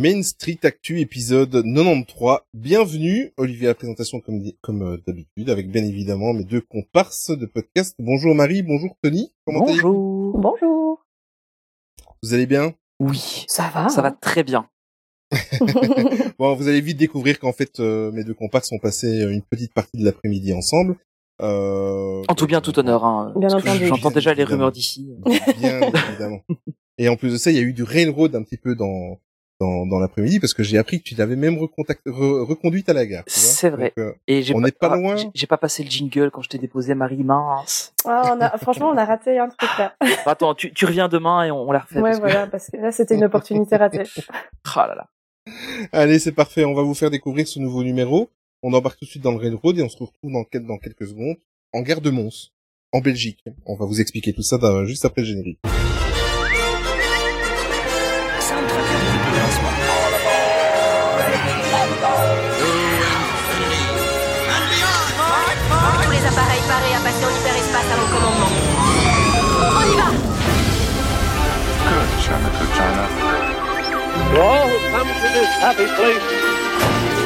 Main Street Actu épisode 93. Bienvenue, Olivier à la présentation comme, comme euh, d'habitude, avec bien évidemment mes deux comparses de podcast. Bonjour Marie, bonjour Tony. Comment bonjour. Bonjour. Vous allez bien? Oui. Ça va. Ça va très bien. bon, vous allez vite découvrir qu'en fait euh, mes deux comparses ont passé une petite partie de l'après-midi ensemble. Euh, en tout bien, tout honneur. Hein, bien entendu. J'entends déjà les rumeurs d'ici. Bien évidemment. Et en plus de ça, il y a eu du railroad un petit peu dans dans, dans l'après-midi parce que j'ai appris que tu l'avais même reconduite à la gare. C'est vrai. Euh, et on n'est pas, pas loin. J'ai pas passé le jingle quand je t'ai déposé Marie mince. Ah, on a, franchement, on a raté un truc là. Bah, attends, tu, tu reviens demain et on, la refait. Ouais, voilà, parce que là, c'était une opportunité ratée. Ah là là. Allez, c'est parfait. On va vous faire découvrir ce nouveau numéro. On embarque tout de suite dans le railroad et on se retrouve dans, dans quelques secondes en gare de Mons, en Belgique. On va vous expliquer tout ça juste après le générique. Happy place,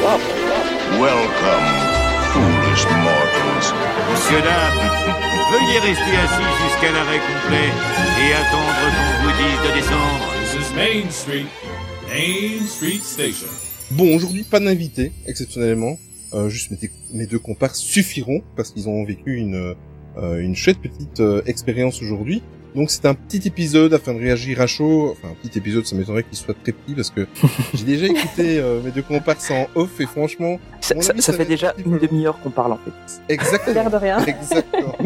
welcome. Welcome, foolish mortals. Monsieur, dames, veuillez rester assis jusqu'à l'arrêt complet et attendre qu'on vous dise de descendre. This is Main Street, Main Street Station. Bon, aujourd'hui, pas d'invité, exceptionnellement. Euh, juste mes, mes, deux comparses suffiront parce qu'ils ont vécu une euh, une chouette petite euh, expérience aujourd'hui. Donc c'est un petit épisode afin de réagir à chaud. Enfin un petit épisode, ça m'étonnerait qu'il soit très petit parce que j'ai déjà écouté mes deux comparses en off et franchement, ça, ça, fait déjà une demi-heure qu'on parle en fait. Exactement. de rien. Exactement.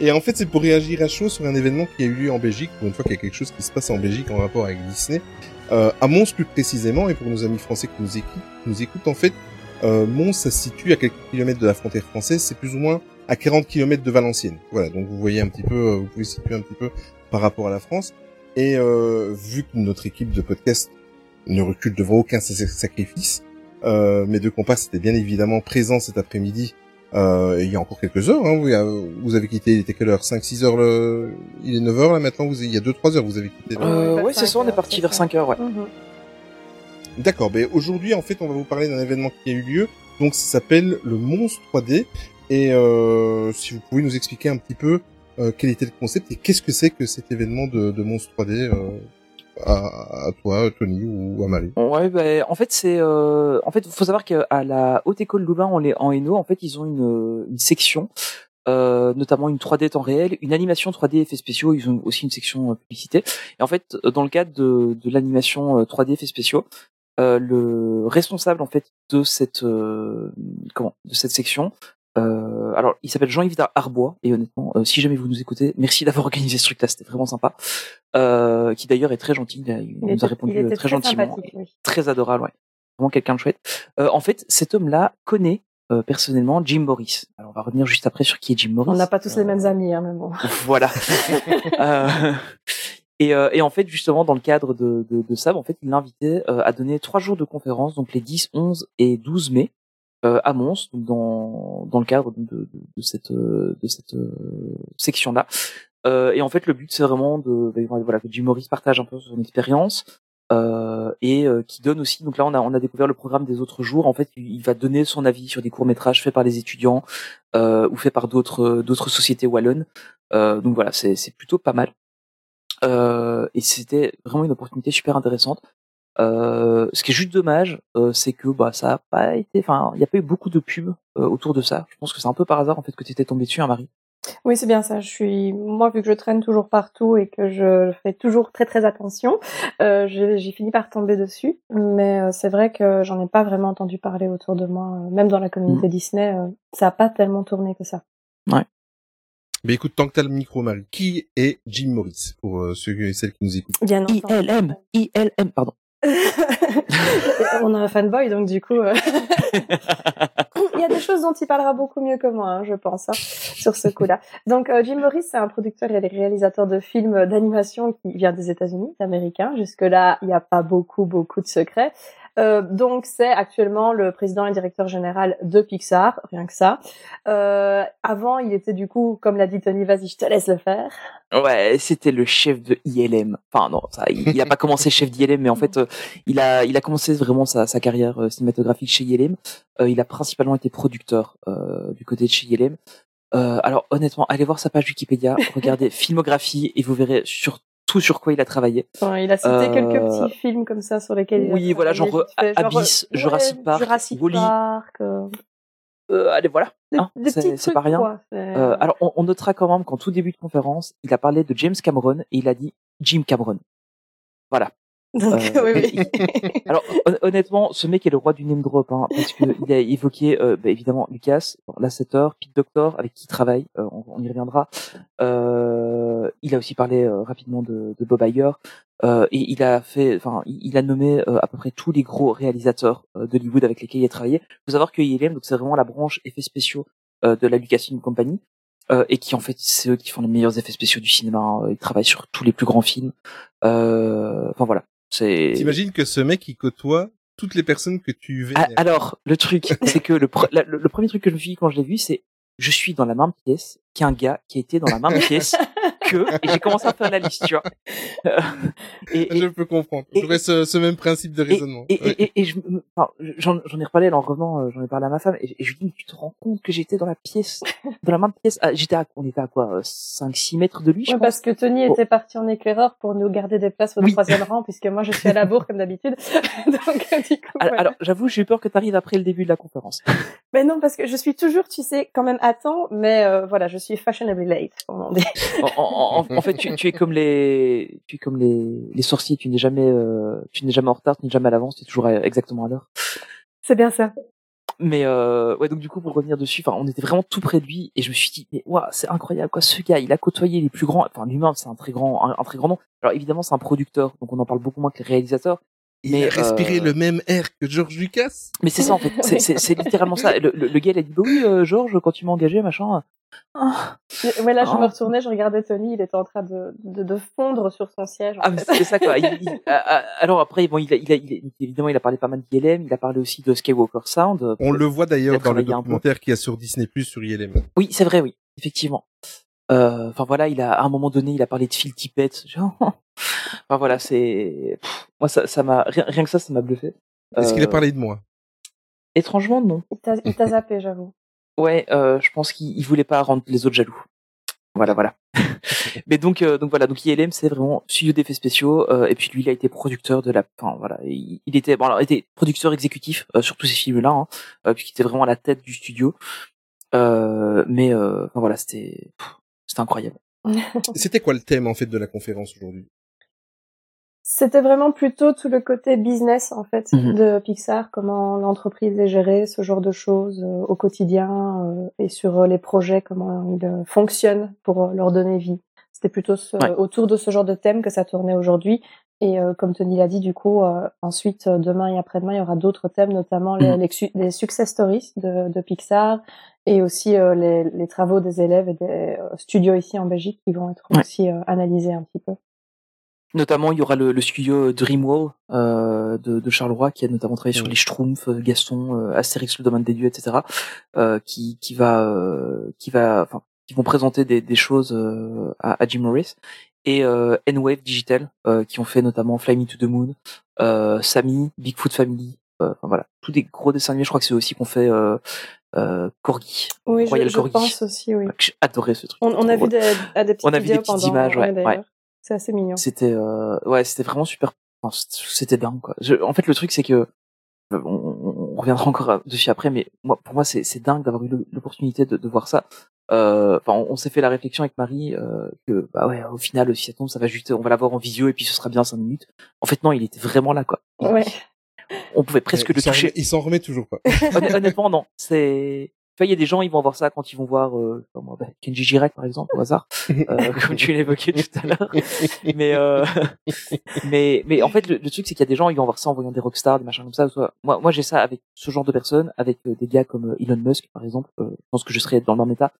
et en fait c'est pour réagir à chaud sur un événement qui a eu lieu en Belgique. Pour une fois qu'il y a quelque chose qui se passe en Belgique en rapport avec Disney. Euh, à Mons plus précisément et pour nos amis français qui nous écoutent, nous écoutent en fait euh, Mons, ça se situe à quelques kilomètres de la frontière française, c'est plus ou moins à 40 kilomètres de Valenciennes. Voilà, donc vous voyez un petit peu, euh, vous pouvez situer un petit peu par rapport à la France. Et euh, vu que notre équipe de podcast ne recule devant aucun sacrifice, euh, mes deux comparses étaient bien évidemment présents cet après-midi. Euh, il y a encore quelques heures, hein, vous, vous, avez quitté, il était quelle heure? 5-6 heures le... Il est 9 heures là maintenant, vous, il y a 2-3 heures vous avez quitté. Euh, ouais, c'est ça, on est parti vers 5 heures, ouais. Mhm. D'accord, mais aujourd'hui en fait on va vous parler d'un événement qui a eu lieu, donc ça s'appelle le Monstre 3D, et euh, si vous pouvez nous expliquer un petit peu euh, quel était le concept et qu'est-ce que c'est que cet événement de, de Monstre 3D euh, à, à, toi, Tony ou à Marie. Ouais, bah, en fait c'est, euh, en fait faut savoir qu'à la Haute École Louvain en, en en fait ils ont une, une section euh, notamment une 3D temps réel, une animation 3D effets spéciaux, ils ont aussi une section publicité. Et en fait, dans le cadre de, de l'animation 3D effets spéciaux, euh, le responsable en fait de cette comment de cette section. Euh, alors, il s'appelle Jean-Yves Arbois et honnêtement, si jamais vous nous écoutez, merci d'avoir organisé ce truc-là, c'était vraiment sympa. qui d'ailleurs est très gentil, il, nous a répondu très, gentiment, très adorable, ouais. Vraiment quelqu'un de chouette. en fait, cet homme-là connaît personnellement Jim Morris. Alors on va revenir juste après sur qui est Jim Morris. On n'a pas tous les mêmes amis, hein, mais bon. Voilà. Et, euh, et, en fait, justement, dans le cadre de, de, de ça, en fait, il l'invitait euh, à donner trois jours de conférence, donc les 10, 11 et 12 mai, euh, à Mons, donc dans, dans le cadre de, de cette, de cette section-là. et en fait, le but, c'est vraiment de, ben, voilà, que Jim partage un peu son expérience. et qui donne aussi donc là on a on a découvert le programme des autres jours en fait il, va donner son avis sur des courts métrages faits par les étudiants ou faits par d'autres d'autres sociétés wallonnes donc voilà c'est plutôt pas mal euh, et c'était vraiment une opportunité super intéressante. Euh, ce qui est juste dommage, euh, c'est que bah ça a pas été, enfin, il n'y a pas eu beaucoup de pubs euh, autour de ça. Je pense que c'est un peu par hasard en fait que tu étais tombé dessus, hein, Marie. Oui, c'est bien ça. Je suis, moi, vu que je traîne toujours partout et que je fais toujours très très attention, euh, j'ai fini par tomber dessus. Mais euh, c'est vrai que j'en ai pas vraiment entendu parler autour de moi, même dans la communauté mmh. Disney, ça a pas tellement tourné que ça. Ouais. Mais écoute, tant que t'as le micro, Marie, qui est Jim Morris pour euh, ceux et celles qui nous écoutent? Bien ILM, ILM, pardon. On a un fanboy, donc du coup, euh, il y a des choses dont il parlera beaucoup mieux que moi, hein, je pense, hein, sur ce coup-là. Donc euh, Jim Morris, c'est un producteur et réalisateur de films d'animation qui vient des États-Unis, américain. Jusque-là, il n'y a pas beaucoup, beaucoup de secrets. Euh, donc c'est actuellement le président et directeur général de Pixar, rien que ça. Euh, avant, il était du coup, comme l'a dit Tony, vas-y, je te laisse le faire. Ouais, c'était le chef de ILM. Enfin non, ça, il, il a pas commencé chef d'ILM, mais en fait, euh, il a il a commencé vraiment sa, sa carrière euh, cinématographique chez ILM. Euh, il a principalement été producteur euh, du côté de chez ILM. Euh, alors honnêtement, allez voir sa page Wikipédia, regardez filmographie et vous verrez sur tout sur quoi il a travaillé. Enfin, il a cité Euh, quelques petits films comme ça sur lesquels il a oui, voilà, travaillé genre, Abyss, ouais, Jurassic Park, Jurassic. Park, euh, Euh, allez voilà, hein, c'est pas rien. quoi. Euh, alors on, on notera quand même qu'en tout début de conférence, il a parlé de James Cameron et il a dit Jim Cameron. Voilà. Donc, euh, oui, oui. Alors hon- honnêtement, ce mec est le roi du name drop, hein, parce que il a évoqué euh, bah, évidemment Lucas, Lasseter, Pete Doctor, avec qui il travaille, euh, on, on y reviendra. Euh, il a aussi parlé euh, rapidement de, de Bob Iger, euh, et il a fait, enfin, il, a nommé euh, à peu près tous les gros réalisateurs euh, d'Hollywood avec lesquels il a travaillé. Il faut savoir que ILM, donc c'est vraiment la branche effets spéciaux euh, de la Lucasfilm Company. Euh, et qui en fait c'est eux qui font les meilleurs effets spéciaux du cinéma. hein. Ils travaillent sur tous les plus grands films. Euh, Enfin voilà. T'imagines que ce mec, il côtoie toutes les personnes que tu Ah, vénères. alors, le truc, c'est que le, la- le, le premier truc que je me suis dit quand je l'ai vu, c'est je suis dans la même pièce qu'un gars qui été dans la même pièce que, et j'ai commencé à faire la liste, tu vois. Euh, et, et, Je peux comprendre. et- J'aurais ce, ce même principe de raisonnement. et, Ouais. et, et- et je, me- enfin, j'en, j'en ai reparlé là, en revenant, euh, j'en ai parlé à ma femme, et, et je lui dis, tu te rends compte que j'étais dans la pièce, dans la même pièce, ah, j'étais à, on était à quoi, 5-6 mètres de lui, je Ouais, pense? parce que Tony Bon. était parti en éclaireur pour nous garder des places au Oui. troisième rang, puisque moi je suis à la bourre comme d'habitude. Donc euh, du coup, Alors, j'avoue, j'ai eu peur que tu arrives après le début de la conférence. Mais non, parce que je suis toujours, tu sais, quand même à temps, mais euh, voilà, je suis fashionably late, comme on dit. en, en- en- en fait, tu, tu es comme les, tu es comme les, les sorciers. Tu n'es jamais, euh, tu n'es jamais en retard, tu n'es jamais à l'avance. Tu es toujours à- exactement à l'heure. C'est bien ça. Mais euh, ouais, donc du coup, pour revenir dessus, enfin, on était vraiment tout près de lui, et je me suis dit, mais waouh, c'est incroyable, quoi. Ce gars, il a côtoyé les plus grands. Enfin, lui-même, c'est un très grand, un, un très grand nom. Alors évidemment, c'est un producteur, donc on en parle beaucoup moins que les réalisateurs. Il mais, a respiré euh, le même air que George Lucas? Mais c'est ça en fait, c'est- c'est c'est littéralement ça. Le, le, le gars, il a dit, bah oui, euh, Georges, quand tu m'as engagé, machin. Ah, Ouais, là, je Oh. me retournais, je regardais Tony, il était en train de, de, de fondre sur son siège. en Ah, c'est ça quoi. Il- il- ah, ah, alors après, bon, il a, il a, il a- évidemment, il a parlé pas mal d'ILM, il a parlé aussi de Skywalker Sound. On le voit d'ailleurs dans le documentaire qu'il y a sur Disney Plus sur ILM. Oui, c'est vrai, oui, effectivement. Euh, Enfin voilà, il a à un moment donné, il a parlé de Phil Tippett. Genre, Enfin voilà, c'est moi ça, ça m'a rien, rien que ça, ça m'a bluffé. Est-ce qu'il a Euh, parlé de moi? Étrangement, non. Il t'a- il t'a zappé, j'avoue. Ouais, euh, je pense qu'il il voulait pas rendre les autres jaloux. Voilà, voilà. Mais donc, euh, donc voilà, donc ILM c'est vraiment studio d'effets spéciaux euh, et puis lui il a été producteur de la, enfin voilà, il, il était, bon alors il était producteur exécutif euh, sur tous ces films-là, hein, euh, puisqu'il était vraiment à la tête du studio. Euh, mais euh, enfin, voilà, c'était, c'était incroyable. C'était quoi le thème en fait de la conférence aujourd'hui? C'était vraiment plutôt tout le côté business en fait Mhm. de Pixar, comment l'entreprise est gérée, ce genre de choses euh, au quotidien euh, et sur euh, les projets, comment ils euh, fonctionnent pour euh, leur donner vie. C'était plutôt ce- Ouais. autour de ce genre de thème que ça tournait aujourd'hui. Et euh, comme Tony l'a dit, du coup, euh, ensuite euh, demain et après-demain, il y aura d'autres thèmes, notamment les, Mhm. les, su- les success stories de, de Pixar et aussi euh, les, les travaux des élèves et des studios ici en Belgique qui vont être Ouais. aussi euh, analysés un petit peu. Notamment, il y aura le, le studio Dreamwall euh, de, de Charleroi qui a notamment travaillé sur les Schtroumpfs, euh, Gaston, euh, Astérix, le domaine des dieux, etc. Euh, qui, qui va, euh, qui va, enfin, qui vont présenter des, des choses euh, à, à Jim Morris et euh, N-Wave Digital euh, qui ont fait notamment Fly Me to the Moon, euh, Sammy, Bigfoot Family. euh, Enfin voilà, tous des gros dessins animés. Je crois que c'est aussi qu'on fait euh, euh, Corgi. Oui, je, Royal je Corgi. pense aussi, oui. J'ai adoré ce truc. On, on a vu des, à des petites On a vu des petites images, ouais. C'est assez mignon. C'était euh, ouais, c'était vraiment super. c'était dingue quoi. Je- en fait, le truc c'est que euh, on, reviendra encore dessus après, mais moi, pour moi, c'est dingue d'avoir eu l'opportunité de, de voir ça. Euh, Enfin, on, on s'est fait la réflexion avec Marie euh, que bah ouais, au final, si ça tombe, ça va juste, on va l'avoir en visio et puis ce sera bien cinq minutes. En fait, non, il était vraiment là quoi. On, Ouais. on pouvait presque le toucher. remet- Il s'en remet toujours pas. Honn- Honnêtement, non. C'est. Il y a des gens, ils vont voir ça quand ils vont voir euh, bah, Kenji Girac, par exemple, au hasard, euh, comme tu l'évoquais tout à l'heure. Mais, euh, mais, mais en fait, le, le truc, c'est qu'il y a des gens, ils vont voir ça en voyant des rockstars, des machins comme ça. Moi, moi, j'ai ça avec ce genre de personnes, avec euh, des gars comme euh, Elon Musk, par exemple. Euh, je pense que je serais dans le même état.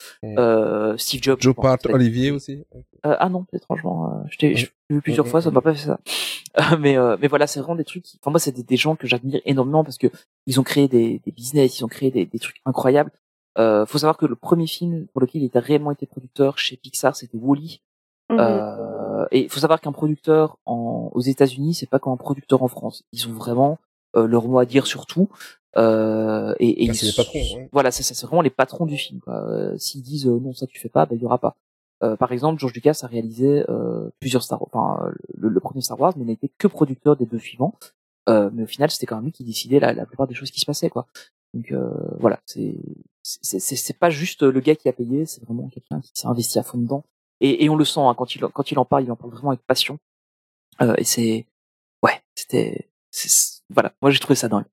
Steve Jobs. Joe Part. Olivier aussi. Euh, ah non, étrangement, je t'ai vu plusieurs fois, ça m'a pas fait ça. Mais euh, mais voilà, c'est vraiment des trucs. qui- Enfin moi, c'est des, des gens que j'admire énormément parce que ils ont créé des, des business, ils ont créé des, des trucs incroyables. Euh, faut savoir que le premier film pour lequel il a réellement été producteur chez Pixar, c'était Wall-E. Mhm. Euh, et il faut savoir qu'un producteur en, aux États-Unis, c'est pas comme un producteur en France. Ils ont vraiment euh, leur mot à dire sur tout. Euh, et, et Ah, ils c'est les patrons, ouais. Voilà, c'est vraiment les patrons du film. quoi. Euh, S'ils disent euh, non, ça tu fais pas, ben il y aura pas. Euh, par exemple, George Lucas a réalisé euh, plusieurs Star Wars, enfin le, le premier Star Wars, mais n'était que producteur des deux suivants. Euh, mais au final, c'était quand même lui qui décidait la, la plupart des choses qui se passaient, quoi. Donc euh, voilà, c'est c'est pas juste le gars qui a payé, c'est vraiment quelqu'un qui s'est investi à fond dedans. Et, et on le sent hein, quand il quand il en parle, il en parle vraiment avec passion. Euh, et c'est ouais, c'était voilà, moi j'ai trouvé ça dingue.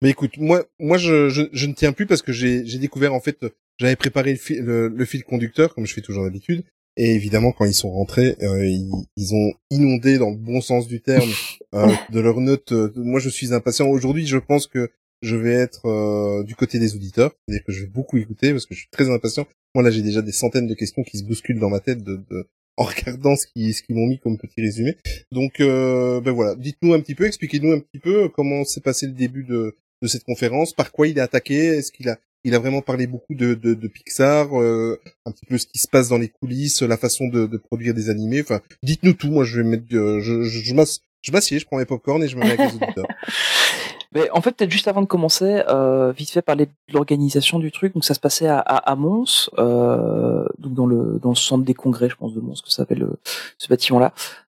Mais écoute, moi, moi, je, je, je ne tiens plus parce que j'ai, j'ai découvert en fait, j'avais préparé le, fil- le, le fil conducteur comme je fais toujours d'habitude. Et évidemment, quand ils sont rentrés, euh, ils, ils ont inondé dans le bon sens du terme euh, de leurs notes. Euh, moi, je suis impatient. Aujourd'hui, je pense que je vais être euh, du côté des auditeurs, c'est-à-dire que je vais beaucoup écouter parce que je suis très impatient. Moi, là, j'ai déjà des centaines de questions qui se bousculent dans ma tête de, de en regardant ce qu'ils ce qu'ils m'ont mis comme petit résumé. Donc, euh, ben voilà, dites-nous un petit peu, expliquez-nous un petit peu comment s'est passé le début de de cette conférence, par quoi il est attaqué, est-ce qu'il a il a vraiment parlé beaucoup de, de, de Pixar, euh, un petit peu ce qui se passe dans les coulisses, la façon de, de produire des animés. Enfin, dites-nous tout. Moi, je vais mettre, euh, je, je, je m'assieds, je prends mes popcorn et je me mets avec les auditeurs. En fait, peut-être juste avant de commencer, euh, vite fait parler de l'organisation du truc. Donc ça se passait à, à, à Mons, euh, donc dans le dans le centre des congrès, je pense de Mons, que ça s'appelle euh, ce bâtiment-là.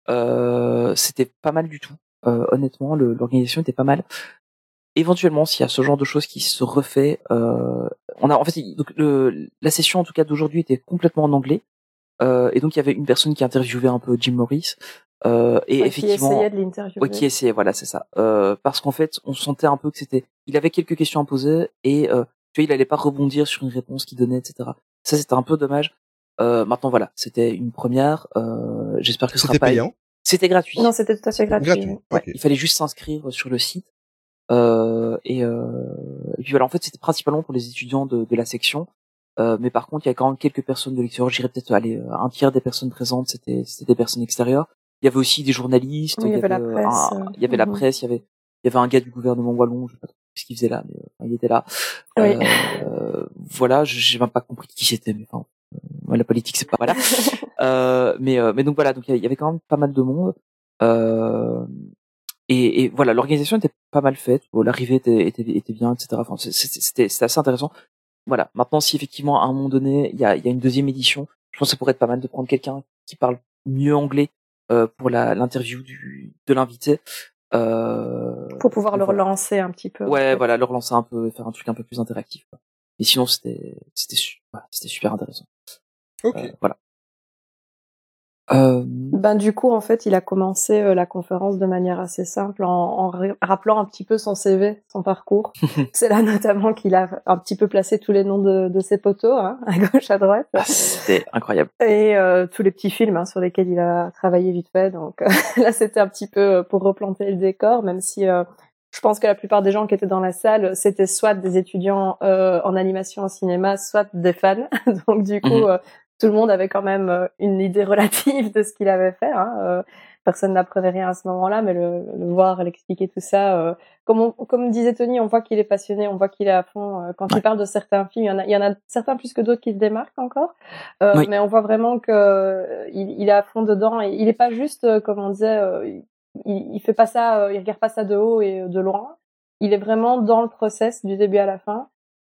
Euh, C'était pas mal du tout. Euh, honnêtement, l'organisation était pas mal. Éventuellement, s'il y a ce genre de choses qui se refait, euh, on a en fait donc le, la session en tout cas d'aujourd'hui était complètement en anglais. Et donc il y avait une personne qui interviewait un peu Jim Morris. Euh, et Ouais, effectivement, Qui essayait de l'interviewer. Ouais, qui essayait, voilà, c'est ça. Euh, parce qu'en fait, on sentait un peu que c'était, il avait quelques questions à poser et euh, tu vois, il allait pas rebondir sur une réponse qu'il donnait, etc. Ça, c'était un peu dommage. Euh, maintenant, voilà, c'était une première. Euh, J'espère que ce sera C'était pas. payant. C'était gratuit. Non, c'était tout à fait gratuit. Gratuit. oui. Ouais, ok. il fallait juste s'inscrire sur le site. Euh, et, euh, et puis voilà, en fait, c'était principalement pour les étudiants de, de la section. Euh, mais par contre, il y a quand même quelques personnes de l'extérieur. J'irais peut-être aller un tiers des personnes présentes, c'était c'était des personnes extérieures. Il y avait aussi des journalistes. Oui, il y avait la euh, presse, un- euh, il y avait la mhm. presse. Il y avait il y avait un gars du gouvernement wallon. Je sais pas trop ce qu'il faisait là, mais euh, il était là. Oui. Euh, voilà, j'ai même pas compris qui c'était, mais enfin, euh, la politique c'est pas voilà. Euh, mais euh, mais donc voilà, donc il y avait quand même pas mal de monde. Euh, et, et voilà, l'organisation était pas mal faite. Bon, L'arrivée était, était, était bien, etc. Enfin, c'était c'était assez intéressant. Voilà. Maintenant, si effectivement à un moment donné, il y a, il y a une deuxième édition, je pense que ça pourrait être pas mal de prendre quelqu'un qui parle mieux anglais euh, pour la- l'interview du de l'invité. Euh, Pour pouvoir le voilà. relancer un petit peu. Ouais, voilà, le relancer un peu, faire un truc un peu plus interactif. quoi. Et sinon, c'était c'était voilà, c'était super intéressant. Ok. Euh, voilà. Euh, Ben du coup, en fait, il a commencé euh, la conférence de manière assez simple en, en ra- rappelant un petit peu son CV, son parcours. C'est là notamment qu'il a un petit peu placé tous les noms de, de ses poteaux, hein, à gauche, à droite, ah, c'était incroyable. et euh, tous les petits films hein, sur lesquels il a travaillé vite fait. Donc là, c'était un petit peu pour replanter le décor, même si je pense que la plupart des gens qui étaient dans la salle, c'était soit des étudiants euh, en animation en cinéma, soit des fans. Donc du coup, Mhm. euh, tout le monde avait quand même euh, une idée relative de ce qu'il avait fait. Hein. Euh, personne n'apprenait rien à ce moment-là, mais le, le voir, l'expliquer tout ça, euh, comme, on- comme disait Tony, on voit qu'il est passionné, on voit qu'il est à fond. Euh, Quand Ouais. il parle de certains films, il y en a, il y en a certains plus que d'autres qui se démarquent encore, Euh, Oui. mais on voit vraiment que il, il est à fond dedans. Et il est pas juste, comme on disait, il, il fait pas ça, il regarde pas ça de haut et de loin. Il est vraiment dans le process du début à la fin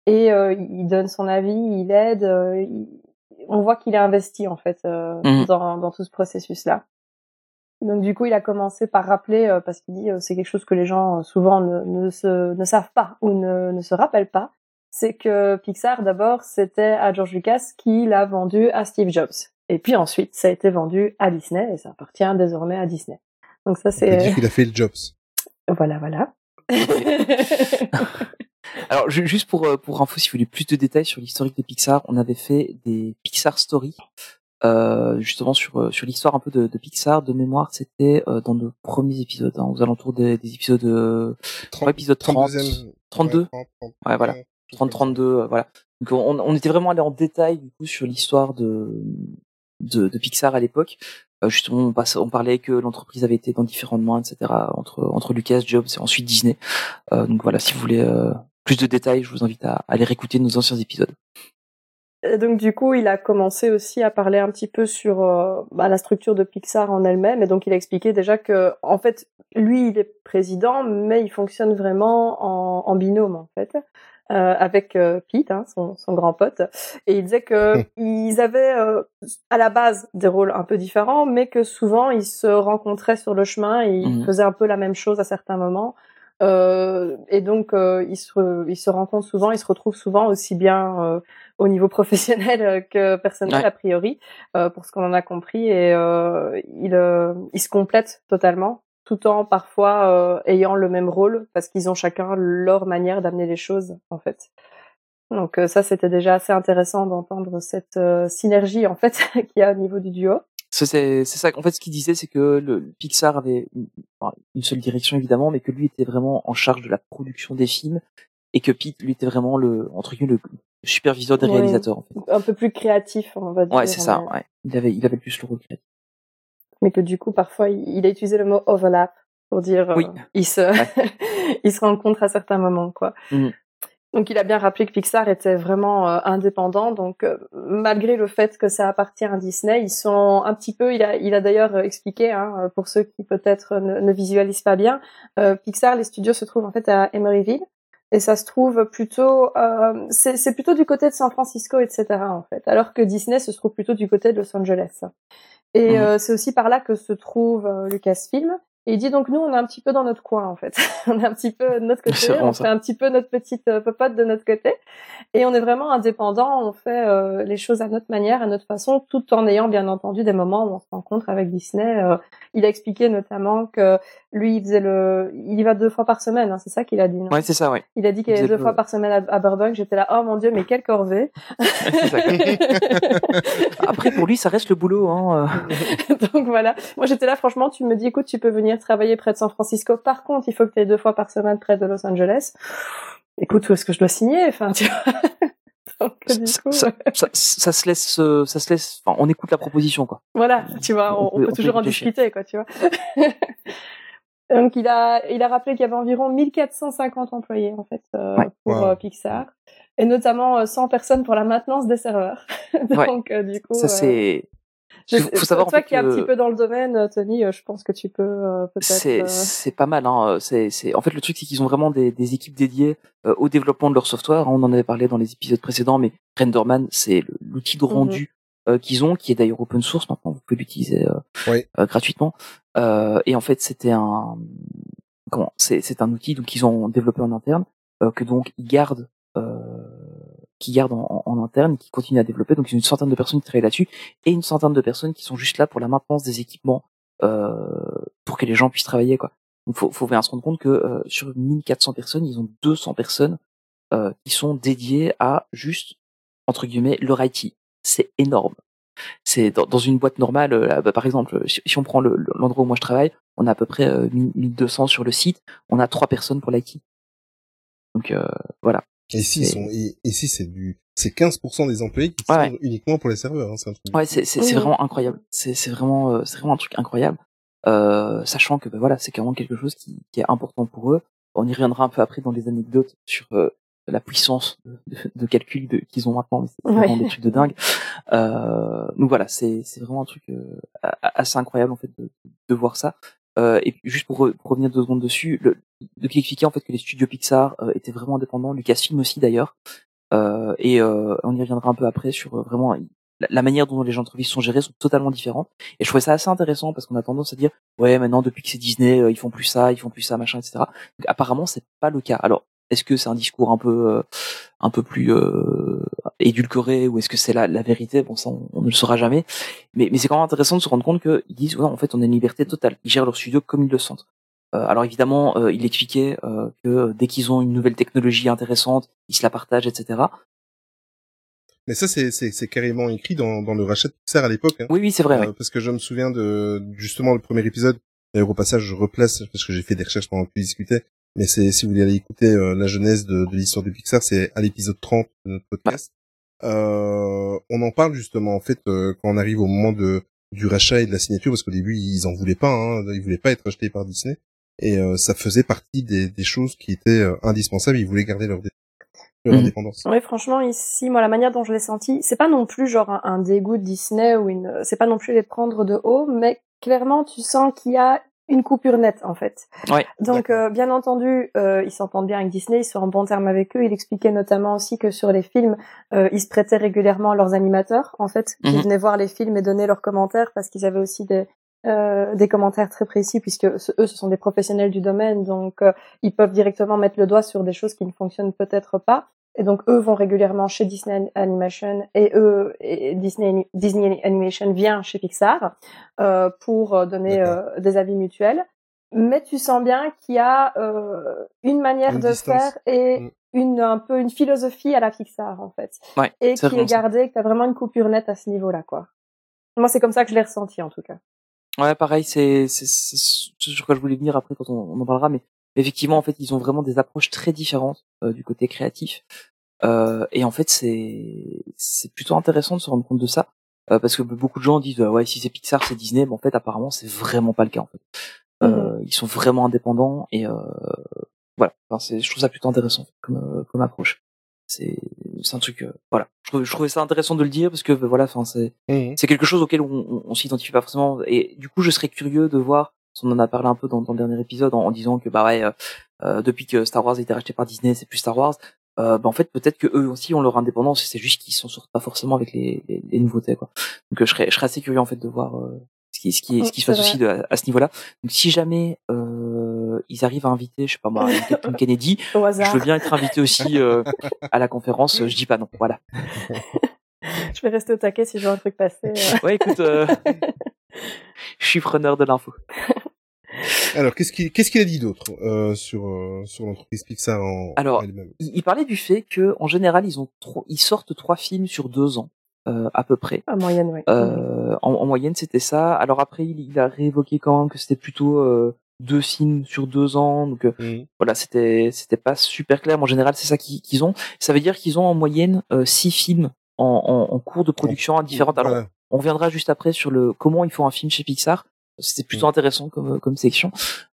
et euh, il donne son avis, il aide. euh, il- on voit qu'il est investi en fait euh, Mhm. dans, dans tout ce processus-là. Donc du coup, il a commencé par rappeler, euh, parce qu'il dit euh, c'est quelque chose que les gens euh, souvent ne, ne, se, ne savent pas ou ne, ne se rappellent pas, c'est que Pixar d'abord c'était à George Lucas qui l'a vendu à Steve Jobs. Et puis ensuite, ça a été vendu à Disney et ça appartient désormais à Disney. Donc ça c'est qu'il a fait le jobs. voilà voilà. Alors ju- juste pour euh, pour info, si vous voulez plus de détails sur l'historique de Pixar, on avait fait des Pixar Stories, euh, justement sur euh, sur l'histoire un peu de, de Pixar. De mémoire, c'était euh, dans nos premiers épisodes, hein, aux alentours des, des épisodes euh, Trente- épisode 30, 32e. 32, Ouais, 30, 30, Ouais, voilà. 30, 32, euh, voilà. Donc on, on était vraiment allé en détail du coup sur l'histoire de de, de Pixar à l'époque. Euh, justement, on, passe, on parlait que l'entreprise avait été dans différentes mains, etc. entre entre Lucas, Jobs et ensuite Disney. Euh, donc voilà, si vous voulez euh, plus de détails, je vous invite à, aller réécouter nos anciens épisodes. Et donc du coup, il a commencé aussi à parler un petit peu sur bah, la structure de Pixar en elle-même, et donc il a expliqué déjà que, en fait, lui, il est président, mais il fonctionne vraiment en, en binôme, en fait. Euh, avec euh, Pete, hein, son, son, grand pote, et il disait que ils avaient euh, à la base des rôles un peu différents, mais que souvent ils se rencontraient sur le chemin et ils mmh. faisaient un peu la même chose à certains moments. Et donc ils se ils se rencontrent souvent, ils se retrouvent souvent aussi bien au niveau professionnel que personnel a priori, pour ce qu'on en a compris, et ils ils se complètent totalement tout en parfois euh, ayant le même rôle parce qu'ils ont chacun leur manière d'amener les choses en fait. Donc euh, ça c'était déjà assez intéressant d'entendre cette euh, synergie en fait qu'il y a au niveau du duo. C'est ça en fait ce qu'il disait c'est que le Pixar avait une, seule direction évidemment mais que lui était vraiment en charge de la production des films et que Pete lui était vraiment le entre guillemets le superviseur des réalisateurs en fait. Un peu plus créatif on va dire. Ouais c'est ça ouais. Il avait il avait plus le rôle créatif mais que du coup parfois il a utilisé le mot overlap pour dire oui. euh, il se il se rencontre à certains moments quoi. Mmh. Donc il a bien rappelé que Pixar était vraiment euh, indépendant. Donc euh, malgré le fait que ça appartient à Disney, ils sont un petit peu. Il a il a d'ailleurs expliqué hein, pour ceux qui peut-être ne, ne, visualisent pas bien, euh, Pixar les studios se trouvent en fait à Emeryville et ça se trouve plutôt c'est plutôt du côté de San Francisco etc en fait, alors que Disney se trouve plutôt du côté de Los Angeles. Et mmh. euh, c'est aussi par là que se trouve euh, Lucasfilm. Et il dit donc nous on est un petit peu dans notre coin en fait, on est un petit peu de notre côté, on fait un petit peu notre petite euh, popote de notre côté, et on est vraiment indépendant, on fait euh, les choses à notre manière, à notre façon, tout en ayant bien entendu des moments où on se rencontre avec Disney. Euh, il a expliqué notamment que lui il faisait le, il y va deux fois par semaine, hein, c'est ça qu'il a dit. Non? Ouais c'est ça ouais. Il a dit qu'il y avait deux fois par semaine à, à Burbank, j'étais là oh mon dieu mais quelle corvée. Après pour lui ça reste le boulot hein. donc voilà, moi j'étais là franchement tu me dis écoute tu peux venir travailler près de San Francisco. Par contre, il faut que tu aies deux fois par semaine près de Los Angeles. Écoute, où est-ce que je dois signer? Enfin, tu vois. ça, ça, se laisse, euh, ça se laisse. Enfin, on écoute la proposition, quoi. Voilà, tu vois, on, peut, toujours en discuter, quoi, tu vois. Donc il a, il a rappelé qu'il y avait environ 1450 employés en fait euh, pour euh, Pixar et notamment 100 personnes pour la maintenance des serveurs. Donc du coup, ça c'est je, faut savoir toi qui est un petit peu dans le domaine, euh, Tony, euh, je pense que tu peux euh, peut-être. C'est c'est pas mal. Hein. C'est c'est en fait le truc c'est qu'ils ont vraiment des, des équipes dédiées au développement de leur software. On en avait parlé dans les épisodes précédents, mais Renderman c'est l'outil de mhm. rendu qu'ils ont, qui est d'ailleurs open source maintenant. Vous pouvez l'utiliser gratuitement. et en fait c'était un comment c'est c'est un outil donc qu'ils ont développé en interne que donc ils gardent qui gardent en, en, interne, qui continuent à développer. Donc, une centaine de personnes qui travaillent là-dessus et une centaine de personnes qui sont juste là pour la maintenance des équipements euh, pour que les gens puissent travailler. Quoi. Donc, faut, faut bien se rendre compte que euh, sur 1400 personnes, ils ont 200 personnes euh, qui sont dédiées à juste entre guillemets leur IT. C'est énorme. C'est dans, une boîte normale, euh, bah, par exemple, si, on prend l'endroit où moi je travaille, on a à peu près 1200 euh, sur le site, on a trois personnes pour l'IT. Donc voilà. Et si, sont, et, si c'est du, c'est 15% des employés qui sont uniquement pour les serveurs. Hein, c'est ouais, c'est c'est mmh. vraiment incroyable. C'est c'est vraiment euh, c'est vraiment un truc incroyable. Euh, sachant que ben voilà, c'est clairement quelque chose qui, qui, est important pour eux. On y reviendra un peu après dans les anecdotes sur euh, la puissance de, de, calcul qu'ils ont maintenant. C'est vraiment des trucs de dingue. Euh, donc voilà, c'est c'est vraiment un truc euh, assez incroyable en fait de, de voir ça. Euh, et juste pour, revenir deux secondes dessus, le, de expliquer en fait que les studios Pixar euh, étaient vraiment indépendants, Lucasfilm aussi d'ailleurs, euh, et euh, on y reviendra un peu après sur euh, vraiment la, manière dont les entreprises sont gérées sont totalement différentes. Et je trouvais ça assez intéressant parce qu'on a tendance à dire ouais maintenant depuis que c'est Disney ils font plus ça, ils font plus ça machin etc. Donc, apparemment c'est pas le cas. Alors est-ce que c'est un discours un peu euh, un peu plus euh, édulcoré ou est-ce que c'est la, la vérité? Bon, ça on, ne le saura jamais. Mais, mais c'est quand même intéressant de se rendre compte qu'ils disent ouais, en fait on a une liberté totale. Ils gèrent leur studio comme ils le sentent. Euh, alors évidemment, euh, il expliquait que dès qu'ils ont une nouvelle technologie intéressante, ils se la partagent, etc. Mais ça, c'est, c'est, c'est carrément écrit dans, dans le rachat de Pixar à l'époque. Hein. Oui, oui, c'est vrai. Parce que je me souviens de justement le premier épisode. D'ailleurs, au passage, je replace parce que j'ai fait des recherches pendant que tu discutais. Mais c'est si vous voulez aller écouter euh, la genèse de, de l'histoire de Pixar, c'est à l'épisode 30 de notre podcast. Euh, on en parle justement en fait euh, quand on arrive au moment de du rachat et de la signature parce qu'au début ils en voulaient pas, hein, ils voulaient pas être achetés par Disney et euh, ça faisait partie des, des choses qui étaient euh, indispensables. Ils voulaient garder leur, dé- leur Mhm. indépendance. Oui, franchement, ici, moi, la manière dont je l'ai senti, c'est pas non plus genre un, un dégoût de Disney ou une, c'est pas non plus les prendre de haut, mais clairement, tu sens qu'il y a une coupure nette, en fait. Ouais. Donc, euh, bien entendu, euh, ils s'entendent bien avec Disney, ils sont en bon terme avec eux. Il expliquait notamment aussi que sur les films, euh, ils se prêtaient régulièrement à leurs animateurs, en fait, qui Mhm. venaient voir les films et donner leurs commentaires parce qu'ils avaient aussi des, euh, des commentaires très précis puisque ce- eux, ce sont des professionnels du domaine, donc euh, ils peuvent directement mettre le doigt sur des choses qui ne fonctionnent peut-être pas. Et donc eux vont régulièrement chez Disney Animation et eux et Disney Disney Animation vient chez Pixar euh, pour euh, donner euh, des avis mutuels. Mais tu sens bien qu'il y a euh, une manière Une de distance. faire et Mm. une un peu une philosophie à la Pixar en fait, Ouais, et qui est gardée, que t'as vraiment une coupure nette à ce niveau-là quoi. Moi c'est comme ça que je l'ai ressenti en tout cas. Ouais, pareil, c'est ce sur quoi je voulais venir après quand on, on en parlera, mais effectivement, en fait, ils ont vraiment des approches très différentes euh, du côté créatif. Euh, et en fait, c'est c'est plutôt intéressant de se rendre compte de ça, euh, parce que beaucoup de gens disent euh, ouais, si c'est Pixar, c'est Disney, mais en fait, apparemment, c'est vraiment pas le cas. En fait, euh, ils sont vraiment indépendants et voilà. Enfin, c'est je trouve ça plutôt intéressant comme comme approche. C'est c'est un truc euh, voilà. Je, trouvais- je trouvais ça intéressant de le dire parce que euh, voilà, enfin c'est Mhm. c'est quelque chose auquel on, on, on s'identifie pas forcément et du coup je serais curieux de voir on en a parlé un peu dans, dans le dernier épisode en, en disant que bah ouais euh, euh, depuis que Star Wars a été racheté par Disney c'est plus Star Wars. Euh, bah en fait peut-être que eux aussi ont leur indépendance c'est juste qu'ils s'en sortent pas forcément avec les, les, les nouveautés quoi. Donc euh, je serais je serais assez curieux en fait de voir euh, ce qui ce qui ce qui se passe aussi de, à, à ce niveau-là. Donc si jamais euh, ils arrivent à inviter je sais pas moi Captain Kennedy je veux bien être invité aussi à la conférence je dis pas non voilà. Je vais rester au taquet si je vois un truc passer. ouais écoute euh, je suis preneur de l'info Alors qu'est-ce qu'il qu'est-ce qu'il a dit d'autre euh, sur euh, sur l'entreprise Pixar en Alors, elle-même il, il parlait du fait que en général ils ont trop, ils sortent trois films sur deux ans euh, à peu près. En moyenne, oui. Euh, en, en moyenne c'était ça. Alors après il, il a réévoqué quand même que c'était plutôt euh, deux films sur deux ans. Donc euh, Mhm. voilà c'était c'était pas super clair. Mais en général c'est ça qu'ils ont. Ça veut dire qu'ils ont en moyenne euh, six films en, en, en cours de production à différentes. Alors Voilà. on reviendra juste après sur le comment ils font un film chez Pixar. C'était plutôt Mm. intéressant comme comme section.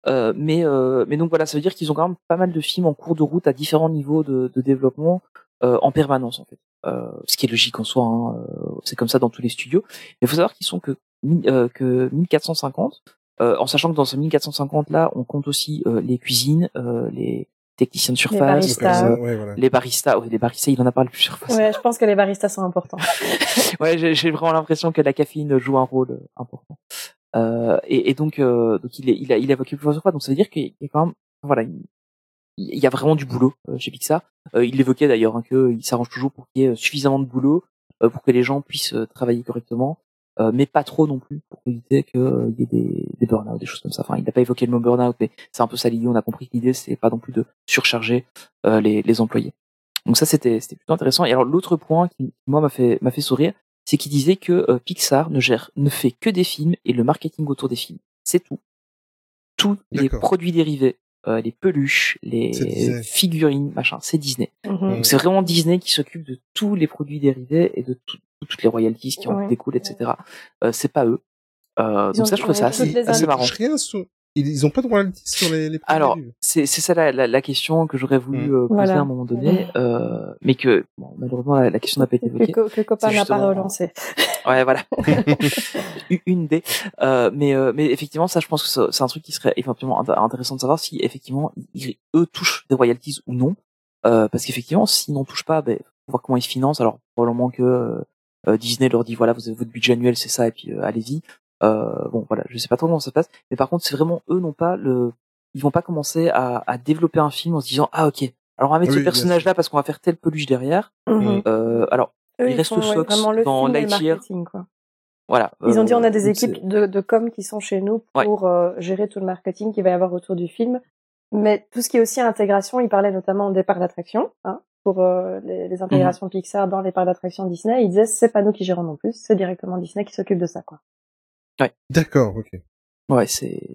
Euh, mais euh, mais donc voilà, ça veut dire qu'ils ont quand même pas mal de films en cours de route à différents niveaux de, de développement euh, en permanence en fait. Euh, ce qui est logique en soi, hein, euh, c'est comme ça dans tous les studios. Mais il faut savoir qu'ils sont que euh, que 1450, euh, en sachant que dans ce 1450 là, on compte aussi euh, les cuisines, euh, les techniciens de surface, baristas. euh, Ouais, voilà. les baristas. Oui, les baristas, il en a parlé plus surface. Ouais, je pense que les baristas sont importants. ouais, j'ai j'ai vraiment l'impression que la caféine joue un rôle euh, important. Euh, et, et donc, euh, donc il, est, il a, il a évoqué plusieurs fois. Donc ça veut dire qu'il y a quand même, voilà, il, y a vraiment du boulot euh, chez Pixar. Euh, il l'évoquait d'ailleurs hein, qu'il s'arrange toujours pour qu'il y ait suffisamment de boulot euh, pour que les gens puissent euh, travailler correctement, euh, mais pas trop non plus pour éviter qu'il y ait des, des burn-out, des choses comme ça. Enfin, il n'a pas évoqué le mot burn-out, mais c'est un peu ça l'idée. On a compris que l'idée c'est pas non plus de surcharger euh, les, les employés. Donc ça c'était c'était plutôt intéressant. Et alors l'autre point qui moi m'a fait m'a fait sourire, c'est qu'il disait que euh, Pixar ne gère ne fait que des films et le marketing autour des films. C'est tout. Tous les produits dérivés, euh, les peluches, les figurines, machin, c'est Disney. Mhm. Donc c'est vraiment Disney qui s'occupe de tous les produits dérivés et de tout- toutes les royalties qui en Ouais. découlent, etc. Euh, c'est pas eux. Euh, donc ça je trouve ça assez, assez marrant. Rien sur... Ils, ont pas de royalties sur les, les produits Alors, c'est c'est ça la, la, la question que j'aurais voulu Mm. euh, poser Voilà. à un moment donné, euh, mais que bon, malheureusement la, la question n'a pas été évoquée. que, que copain n'a pas relancé. Ouais, voilà. Une des. Euh, mais, euh, mais effectivement, ça, je pense que c'est- c'est un truc qui serait éventuellement int- intéressant de savoir si effectivement ils, eux touchent des royalties ou non. Euh, parce qu'effectivement, s'ils n'en touchent pas, ben, faut voir comment ils se financent. Alors probablement que euh, euh, Disney leur dit voilà, vous avez votre budget annuel, c'est ça, et puis euh, allez-y. Euh, bon, voilà, je sais pas trop comment ça se passe. Mais par contre, c'est vraiment eux n'ont pas le, ils vont pas commencer à, à développer un film en se disant ah ok, alors on va mettre Oui, ce bien personnage-là parce qu'on va faire telle peluche derrière. Euh, alors Eux, il ils reste font, ouais, Fox vraiment le dans Lightyear. marketing, quoi. voilà. Ils ont dit euh, on a des équipes de, de com qui sont chez nous Ouais. pour euh, gérer tout le marketing qu'il va y avoir autour du film. Mais tout ce qui est aussi intégration, il parlait notamment des parcs d'attractions, hein, pour euh, les, les intégrations Mhm. Pixar dans les parcs d'attractions Disney. Il disait c'est pas nous qui gérons non plus, c'est directement Disney qui s'occupe de ça, quoi. D'accord, ok. Ouais, c'est.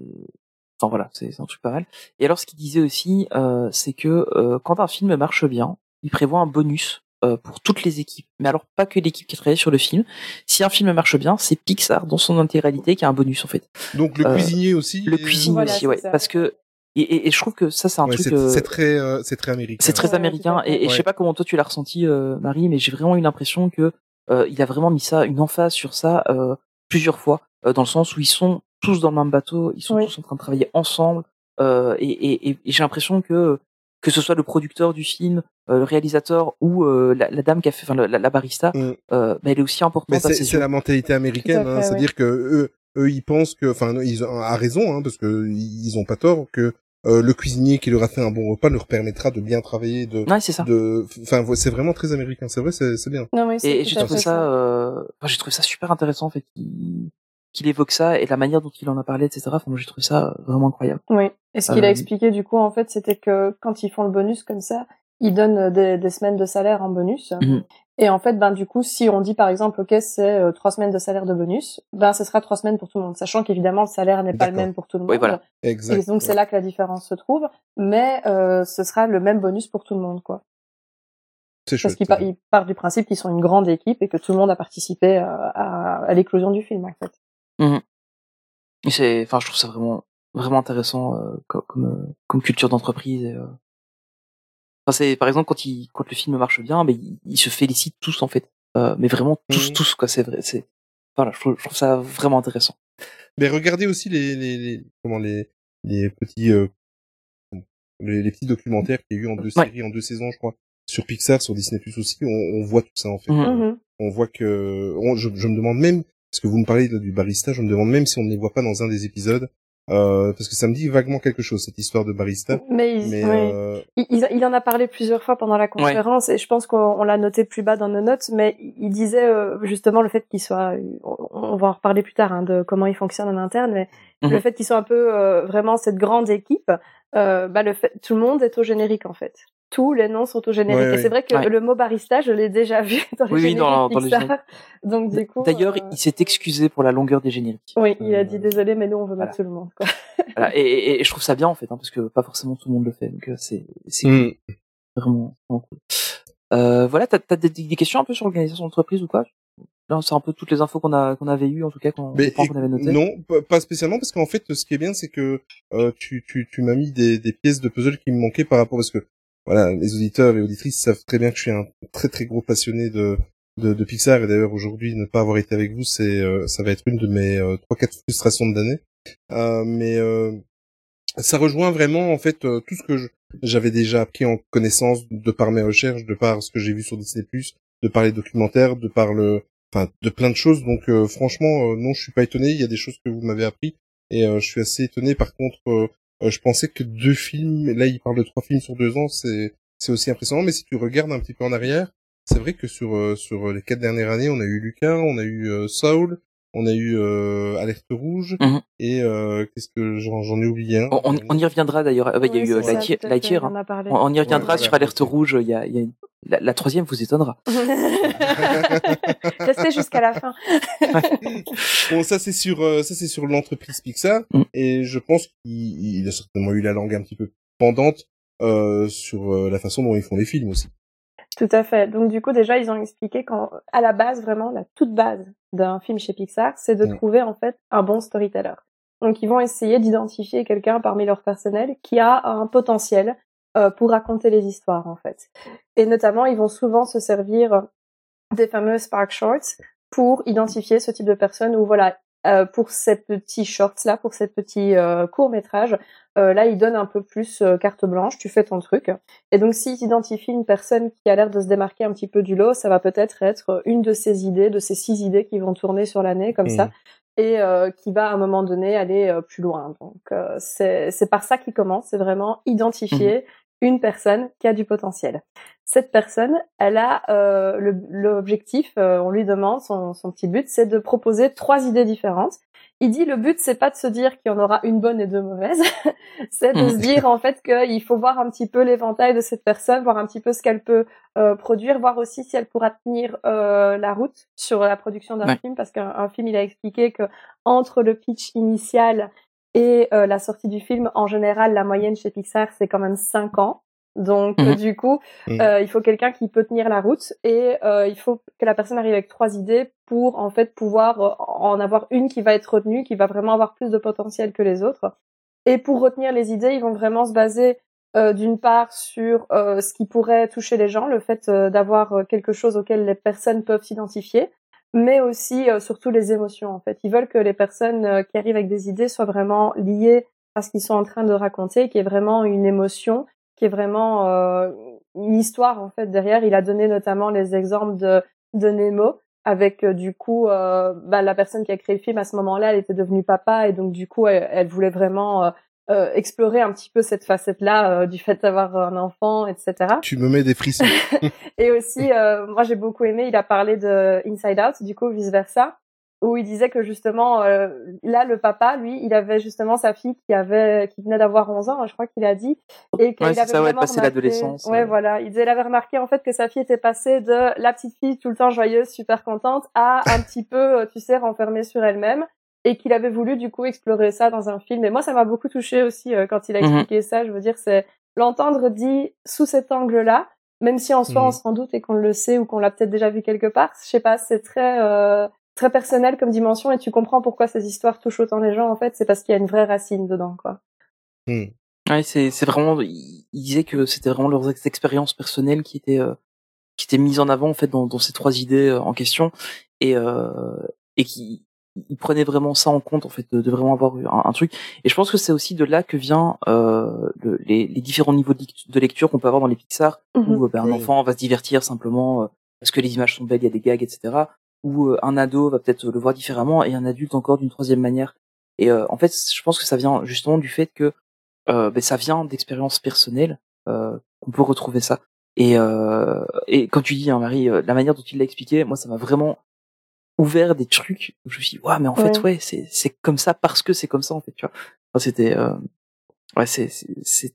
Enfin voilà, c'est un truc pas mal. Et alors, ce qu'il disait aussi, euh, c'est que euh, quand un film marche bien, il prévoit un bonus euh, pour toutes les équipes, mais alors pas que l'équipe qui a travaillé sur le film. Si un film marche bien, c'est Pixar dans son intégralité qui a un bonus en fait. Donc le Euh, cuisinier aussi. Le cuisinier Voilà, aussi, ouais, ça. parce que et, et, et je trouve que ça c'est un Ouais, truc. c'est euh, c'est très, euh, c'est très américain. c'est très Ouais, américain et, et je sais Ouais. pas comment toi tu l'as ressenti euh, Marie mais j'ai vraiment eu l'impression que euh, il a vraiment mis ça une emphase sur ça euh, plusieurs fois euh, dans le sens où ils sont tous dans le même bateau ils sont Oui. tous en train de travailler ensemble euh, et, et, et- et j'ai l'impression que que ce soit le producteur du film euh, le réalisateur ou euh, la, la dame qui a fait enfin la, la barista Mm. bah, elle est aussi importante Mais c'est la mentalité américaine, hein, c'est-à-dire que eux, eux, ils pensent que, enfin, ils ont à raison, hein, parce que ils ont pas tort, que euh, le cuisinier qui leur a fait un bon repas leur permettra de bien travailler, de, Ouais, c'est ça. de, enfin, c'est vraiment très américain, c'est vrai, c'est c'est bien. Non, c'est Et, j'ai trouvé ça, euh, enfin, j'ai trouvé ça super intéressant en fait qu'il qu'il évoque ça et la manière dont il en a parlé, etc. Enfin, moi, j'ai trouvé ça vraiment incroyable. Oui. Et ce qu'il Euh, a expliqué du coup en fait, c'était que quand ils font le bonus comme ça, ils donnent des, des semaines de salaire en bonus. Mhm. Et en fait, ben du coup, si on dit par exemple, ok, c'est euh, trois semaines de salaire de bonus, ben ce sera trois semaines pour tout le monde, sachant qu'évidemment le salaire n'est pas le même pour tout le monde. Oui, voilà. Exact. Et donc c'est là que la différence se trouve, mais euh, ce sera le même bonus pour tout le monde, quoi. C'est Parce chouette. qu'il par- il part du principe qu'ils sont une grande équipe et que tout le monde a participé euh, à, à l'éclosion du film, en fait. Et c'est, enfin, je trouve ça vraiment, vraiment intéressant euh, comme, comme, euh, comme culture d'entreprise. et, euh, Enfin, c'est par exemple quand il, quand le film marche bien, mais ils, ils se félicitent tous en fait, euh, mais vraiment tous, Mhm. tous quoi. C'est vrai, c'est, voilà, je trouve, je trouve ça vraiment intéressant. Mais regardez aussi les, les, les comment les, les petits, euh, les, les petits documentaires qu'il y a eu en deux Ouais. séries, en deux saisons, je crois, sur Pixar, sur Disney Plus aussi, on, on voit tout ça en fait. Mhm. Mhm. On voit que, on- je, je me demande même, parce que vous me parlez du barista, je me demande même si on ne les voit pas dans un des épisodes, euh, parce que ça me dit vaguement quelque chose cette histoire de barista. Mais, il, Mais oui. euh, il, il- il en a parlé plusieurs fois pendant la conférence et je pense qu'on on l'a noté plus bas dans nos notes, mais il disait euh, justement le fait qu'il soit, on, on va en reparler plus tard hein, de comment il fonctionne en interne, mais Mhm. le fait qu'il soit un peu euh, vraiment cette grande équipe, euh, bah le fait, tout le monde est au générique en fait. Tous les noms sont au générique. Ouais, et c'est vrai que Ouais. le mot barista, je l'ai déjà vu dans les Oui, oui, génériques dans- dans les Pixar. Donc du coup, D'ailleurs, euh, il s'est excusé pour la longueur des génériques. oui, il a Euh, dit désolé, mais nous on veut voilà. mettre tout le monde. Quoi. Voilà, et, et, et je trouve ça bien en fait, hein, parce que pas forcément tout le monde le fait, donc euh, c'est, c'est hmm. vraiment, vraiment cool. Euh, voilà, t'as, t'as des, des questions un peu sur l'organisation d'entreprise ou quoi? Là, c'est un peu toutes les infos qu'on a, qu'on avait eues, en tout cas, qu'on, qu'on avait notés. non, pas- spécialement, parce qu'en fait, ce qui est bien, c'est que euh, tu, tu, tu m'as mis des, des pièces de puzzle qui me manquaient par rapport, parce que voilà, les auditeurs et auditrices savent très bien que je suis un très très gros passionné de, de, de Pixar, et d'ailleurs aujourd'hui, ne pas avoir été avec vous, c'est euh, ça va être une de mes euh, trois quatre frustrations de l'année. Euh, mais euh, ça rejoint vraiment en fait euh, tout ce que j'avais déjà appris en connaissance de par mes recherches, de par ce que j'ai vu sur Disney+, de par les documentaires, de par le, enfin, de plein de choses. Donc euh, franchement, euh, non, je suis pas étonné. Il y a des choses que vous m'avez appris et euh, je suis assez étonné. Par contre, euh, je pensais que deux films, là, il parle de trois films sur deux ans, c'est c'est aussi impressionnant. Mais si tu regardes un petit peu en arrière, c'est vrai que sur sur les quatre dernières années, on a eu Lucas, on a eu Saul, on a eu euh, Alerte Rouge Mhm. et euh, qu'est-ce que j'en j'en ai oublié un? On, on- on y reviendra d'ailleurs. Ah bah, Il y a eu euh, Lightyear, on hein. On, on y reviendra Ouais, sur voilà. Alerte Rouge. Il y a, il y a une- la, la troisième vous étonnera. Restez jusqu'à la fin. Bon, ça c'est sur euh, ça c'est sur l'entreprise Pixar Mm. et je pense qu'il il a certainement eu la langue un petit peu pendante euh, sur euh, la façon dont ils font les films aussi. Tout à fait. Donc du coup déjà ils ont expliqué qu'à la base vraiment la toute base d'un film chez Pixar, c'est de Mm. trouver en fait un bon storyteller. Donc ils vont essayer d'identifier quelqu'un parmi leur personnel qui a un potentiel euh, pour raconter les histoires en fait. Et notamment ils vont souvent se servir des fameux Spark Shorts pour identifier ce type de personne où voilà euh, pour ces petits shorts là, pour ces petits euh, courts métrages, euh, là ils donnent un peu plus euh, carte blanche, tu fais ton truc. Et donc, s'ils identifient une personne qui a l'air de se démarquer un petit peu du lot, ça va peut-être être une de ces idées, de ces six idées qui vont tourner sur l'année comme ça, et euh, qui va à un moment donné aller plus loin. Donc, c'est c'est par ça qu'ils commencent, c'est vraiment identifier une personne qui a du potentiel. Cette personne, elle a euh, le- l'objectif, euh, on lui demande son, son petit but, c'est de proposer trois idées différentes. Il dit le but c'est pas de se dire qu'il y en aura une bonne et deux mauvaises, c'est de se dire en fait qu'il faut voir un petit peu l'éventail de cette personne, voir un petit peu ce qu'elle peut euh, produire, voir aussi si elle pourra tenir euh, la route sur la production d'un Ouais. film, parce qu'un un film il a expliqué que entre le pitch initial et euh, la sortie du film, en général, la moyenne chez Pixar, c'est quand même cinq ans. Donc Mhm. du coup, Mhm. euh, il faut quelqu'un qui peut tenir la route et euh, il faut que la personne arrive avec trois idées pour en fait pouvoir euh, en avoir une qui va être retenue, qui va vraiment avoir plus de potentiel que les autres. Et pour retenir les idées, ils vont vraiment se baser euh, d'une part sur euh, ce qui pourrait toucher les gens, le fait euh, d'avoir euh, quelque chose auquel les personnes peuvent s'identifier, mais aussi euh, surtout les émotions en fait. Ils veulent que les personnes euh, qui arrivent avec des idées soient vraiment liées à ce qu'ils sont en train de raconter, qu'il y ait vraiment une émotion, qui est vraiment euh, une histoire en fait derrière. Il a donné notamment les exemples de, de Nemo avec euh, du coup euh, bah, la personne qui a créé le film à ce moment-là, elle était devenue papa et donc du coup elle, elle voulait vraiment euh, explorer un petit peu cette facette-là euh, du fait d'avoir un enfant, etc. Tu me mets des frissons. Et aussi, euh, moi j'ai beaucoup aimé, il a parlé de Inside Out, du coup vice versa, où il disait que justement euh, là le papa, lui, il avait justement sa fille qui avait qui venait d'avoir 11 ans, je crois qu'il a dit, et qu'il Ouais, c'est avait ça, ouais, remarqué- l'adolescence, Ouais, euh. voilà, il disait il avait remarqué en fait que sa fille était passée de la petite fille tout le temps joyeuse, super contente, à un petit peu, euh, tu sais, renfermée sur elle-même. Et qu'il avait voulu du coup explorer ça dans un film. Et moi, ça m'a beaucoup touché aussi euh, quand il a Mhm. expliqué ça. Je veux dire, c'est l'entendre dit sous cet angle-là, même si en soi Mhm. on s'en doute et qu'on le sait ou qu'on l'a peut-être déjà vu quelque part, je sais pas, c'est très euh, très personnel comme dimension et tu comprends pourquoi ces histoires touchent autant les gens en fait, c'est parce qu'il y a une vraie racine dedans quoi. Hmm. Ouais, c'est c'est vraiment. Il, il disait que c'était vraiment leurs ex- expériences personnelles qui étaient euh, qui étaient mises en avant en fait dans, dans ces trois idées euh, en question et euh, et qui il prenait vraiment ça en compte en fait de, de vraiment avoir un, un truc et je pense que c'est aussi de là que vient euh, le- les, les différents niveaux de, lecture qu'on peut avoir dans les Pixar Mhm. où euh, ben, un enfant va se divertir simplement euh, parce que les images sont belles, il y a des gags, etc. Ou euh, un ado va peut-être le voir différemment et un adulte encore d'une troisième manière. Et euh, en fait, je pense que ça vient justement du fait que ben, ça vient d'expériences personnelles euh, qu'on peut retrouver ça. Et, euh, et quand tu dis, hein, Marie, la manière dont il l'a expliqué, moi, ça m'a vraiment ouvert des trucs où je me suis dit, ouais, mais en fait, Ouais. c'est c'est comme ça parce que c'est comme ça, en fait, tu vois. Enfin, c'était, euh, ouais, c'est c'est c'est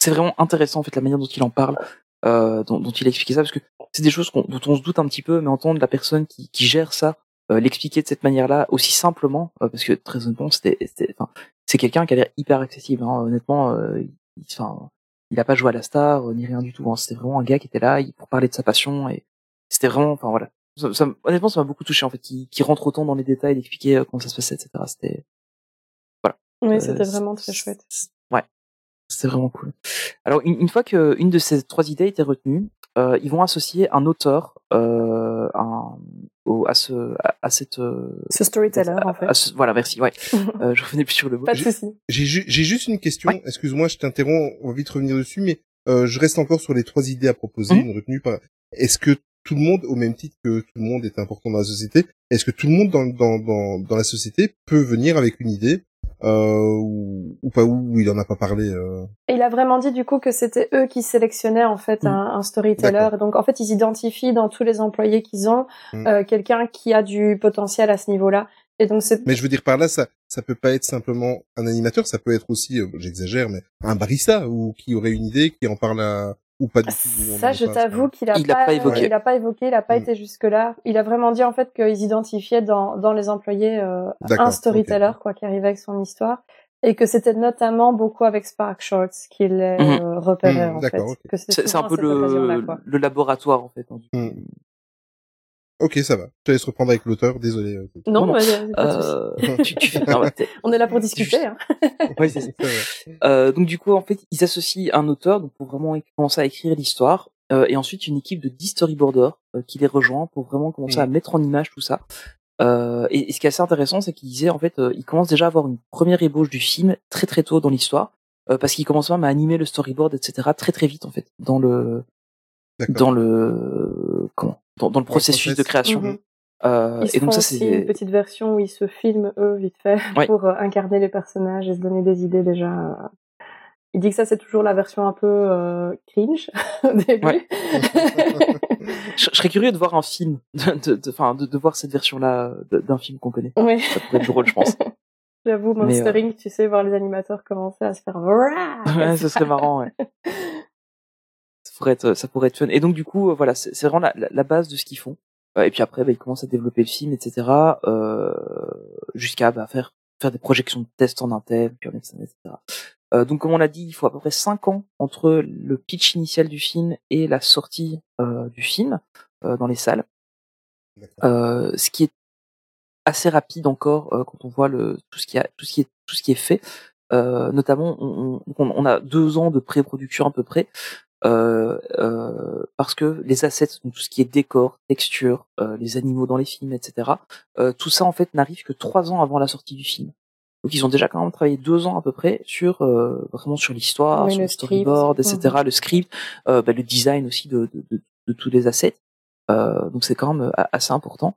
c'est vraiment intéressant en fait la manière dont il en parle, euh, dont, dont il a expliqué ça, parce que c'est des choses qu'on- dont on se doute un petit peu, mais entendre la personne qui, qui gère ça, euh, l'expliquer de cette manière-là aussi simplement, euh, parce que très honnêtement, c'était, c'était- enfin, c'est quelqu'un qui a l'air hyper accessible. Hein, honnêtement, euh, il, enfin, il a pas joué à la star euh, ni rien du tout. Hein, c'était vraiment un gars qui était là pour parler de sa passion et c'était vraiment, enfin voilà. Ça, ça- honnêtement, ça m'a beaucoup touché en fait, qui, qui rentre autant dans les détails, d'expliquer euh, comment ça se passait, etc. C'était Oui, euh, c'était vraiment très chouette. Ouais, c'était vraiment cool. Alors une, une fois que une de ces trois idées a été retenue, euh, ils vont associer un auteur euh, un, au, à ce à, à cette euh, Ce storyteller en fait. à ce- voilà merci ouais euh, je revenais plus sur le mot Pas de j'ai- souci. J'ai ju- j'ai juste une question. Ouais. Excuse-moi, je t'interromps. On va vite revenir dessus, mais euh, je reste encore sur les trois idées à proposer, Mhm. une retenue par. Est-ce que tout le monde, au même titre que tout le monde est important dans la société, est-ce que tout le monde dans dans dans, dans la société peut venir avec une idée euh, ou, ou pas ou il en a pas parlé euh... Et il a vraiment dit du coup que c'était eux qui sélectionnaient en fait Mhm. un, un storyteller. Donc en fait ils identifient dans tous les employés qu'ils ont Mhm. euh, quelqu'un qui a du potentiel à ce niveau-là. Et donc c'est Mais je veux dire par là, ça ça peut pas être simplement un animateur, ça peut être aussi, euh, j'exagère, mais un barista ou qui aurait une idée, qui en parle à ou pas du tout. ça je t'avoue qu'il a Il pas, pas évoqué. il a pas évoqué, il a pas Mhm. été jusque là. Il a vraiment dit en fait qu'ils identifiaient dans dans les employés euh, un storyteller quoi qui arrivait avec son histoire. Et que c'était notamment beaucoup avec Spark Shorts qu'il les Mhm. euh, repérait Mhm, en fait. c'est un peu le le laboratoire en fait hein. Ok, ça va. Je te laisse reprendre avec l'auteur. Désolé. euh, Non, Non, non. bah, euh, tu, tu fais non, bah, t'es- on est là pour discuter. Hein. ouais, c'est ça. Ça va. Euh, donc du coup, en fait, ils associent un auteur donc pour vraiment commencer à écrire l'histoire, euh, et ensuite une équipe de 10 storyboarders euh, qui les rejoint pour vraiment commencer à mettre en image tout ça. Euh, et, et ce qui est assez intéressant, c'est qu'ils disaient en fait, euh, ils commencent déjà à avoir une première ébauche du film très très tôt dans l'histoire, euh, parce qu'ils commencent même à animer le storyboard, etc. très très vite en fait dans le. Dans le comment dans, dans le processus process. de création. Mhm. Euh, Ils se et donc ça aussi c'est une petite version où ils se filment eux vite fait Ouais. pour euh, incarner les personnages et se donner des idées déjà. Il dit que ça c'est toujours la version un peu euh, cringe au début. Ouais. je, je serais curieux de voir un film, de, de, de, enfin, de, de voir cette version-là de- d'un film qu'on connaît. oui, Ça pourrait être drôle, je pense. j'avoue, Monstering, tu sais, voir les animateurs commencer à se faire. Ouais, ce serait marrant, ouais. Ça pourrait être, ça pourrait être fun. Et donc, du coup, euh, voilà, c'est vraiment la, la, la base de ce qu'ils font. Euh, Et puis après, bah, ils commencent à développer le film, etc. Euh, jusqu'à bah, faire faire des projections de tests en interne, puis en externe, etc. Euh, donc comme on l'a dit, il faut à peu près 5 ans entre le pitch initial du film et la sortie euh, du film euh, dans les salles. Ce qui est assez rapide encore quand on voit le tout ce qui a tout ce qui est tout ce qui est fait. Notamment, on, on, on a deux ans de pré-production à peu près. Euh, euh, parce que les assets, donc tout ce qui est décor, texture, euh, les animaux dans les films, etc. euh, tout ça en fait n'arrive que trois ans avant la sortie du film. Donc ils ont déjà quand même travaillé deux ans à peu près sur euh, vraiment sur l'histoire, Oui, sur le storyboard, script. etc. Le script, euh, bah, le design aussi de, de, de, de tous les assets. Euh, donc c'est quand même assez important.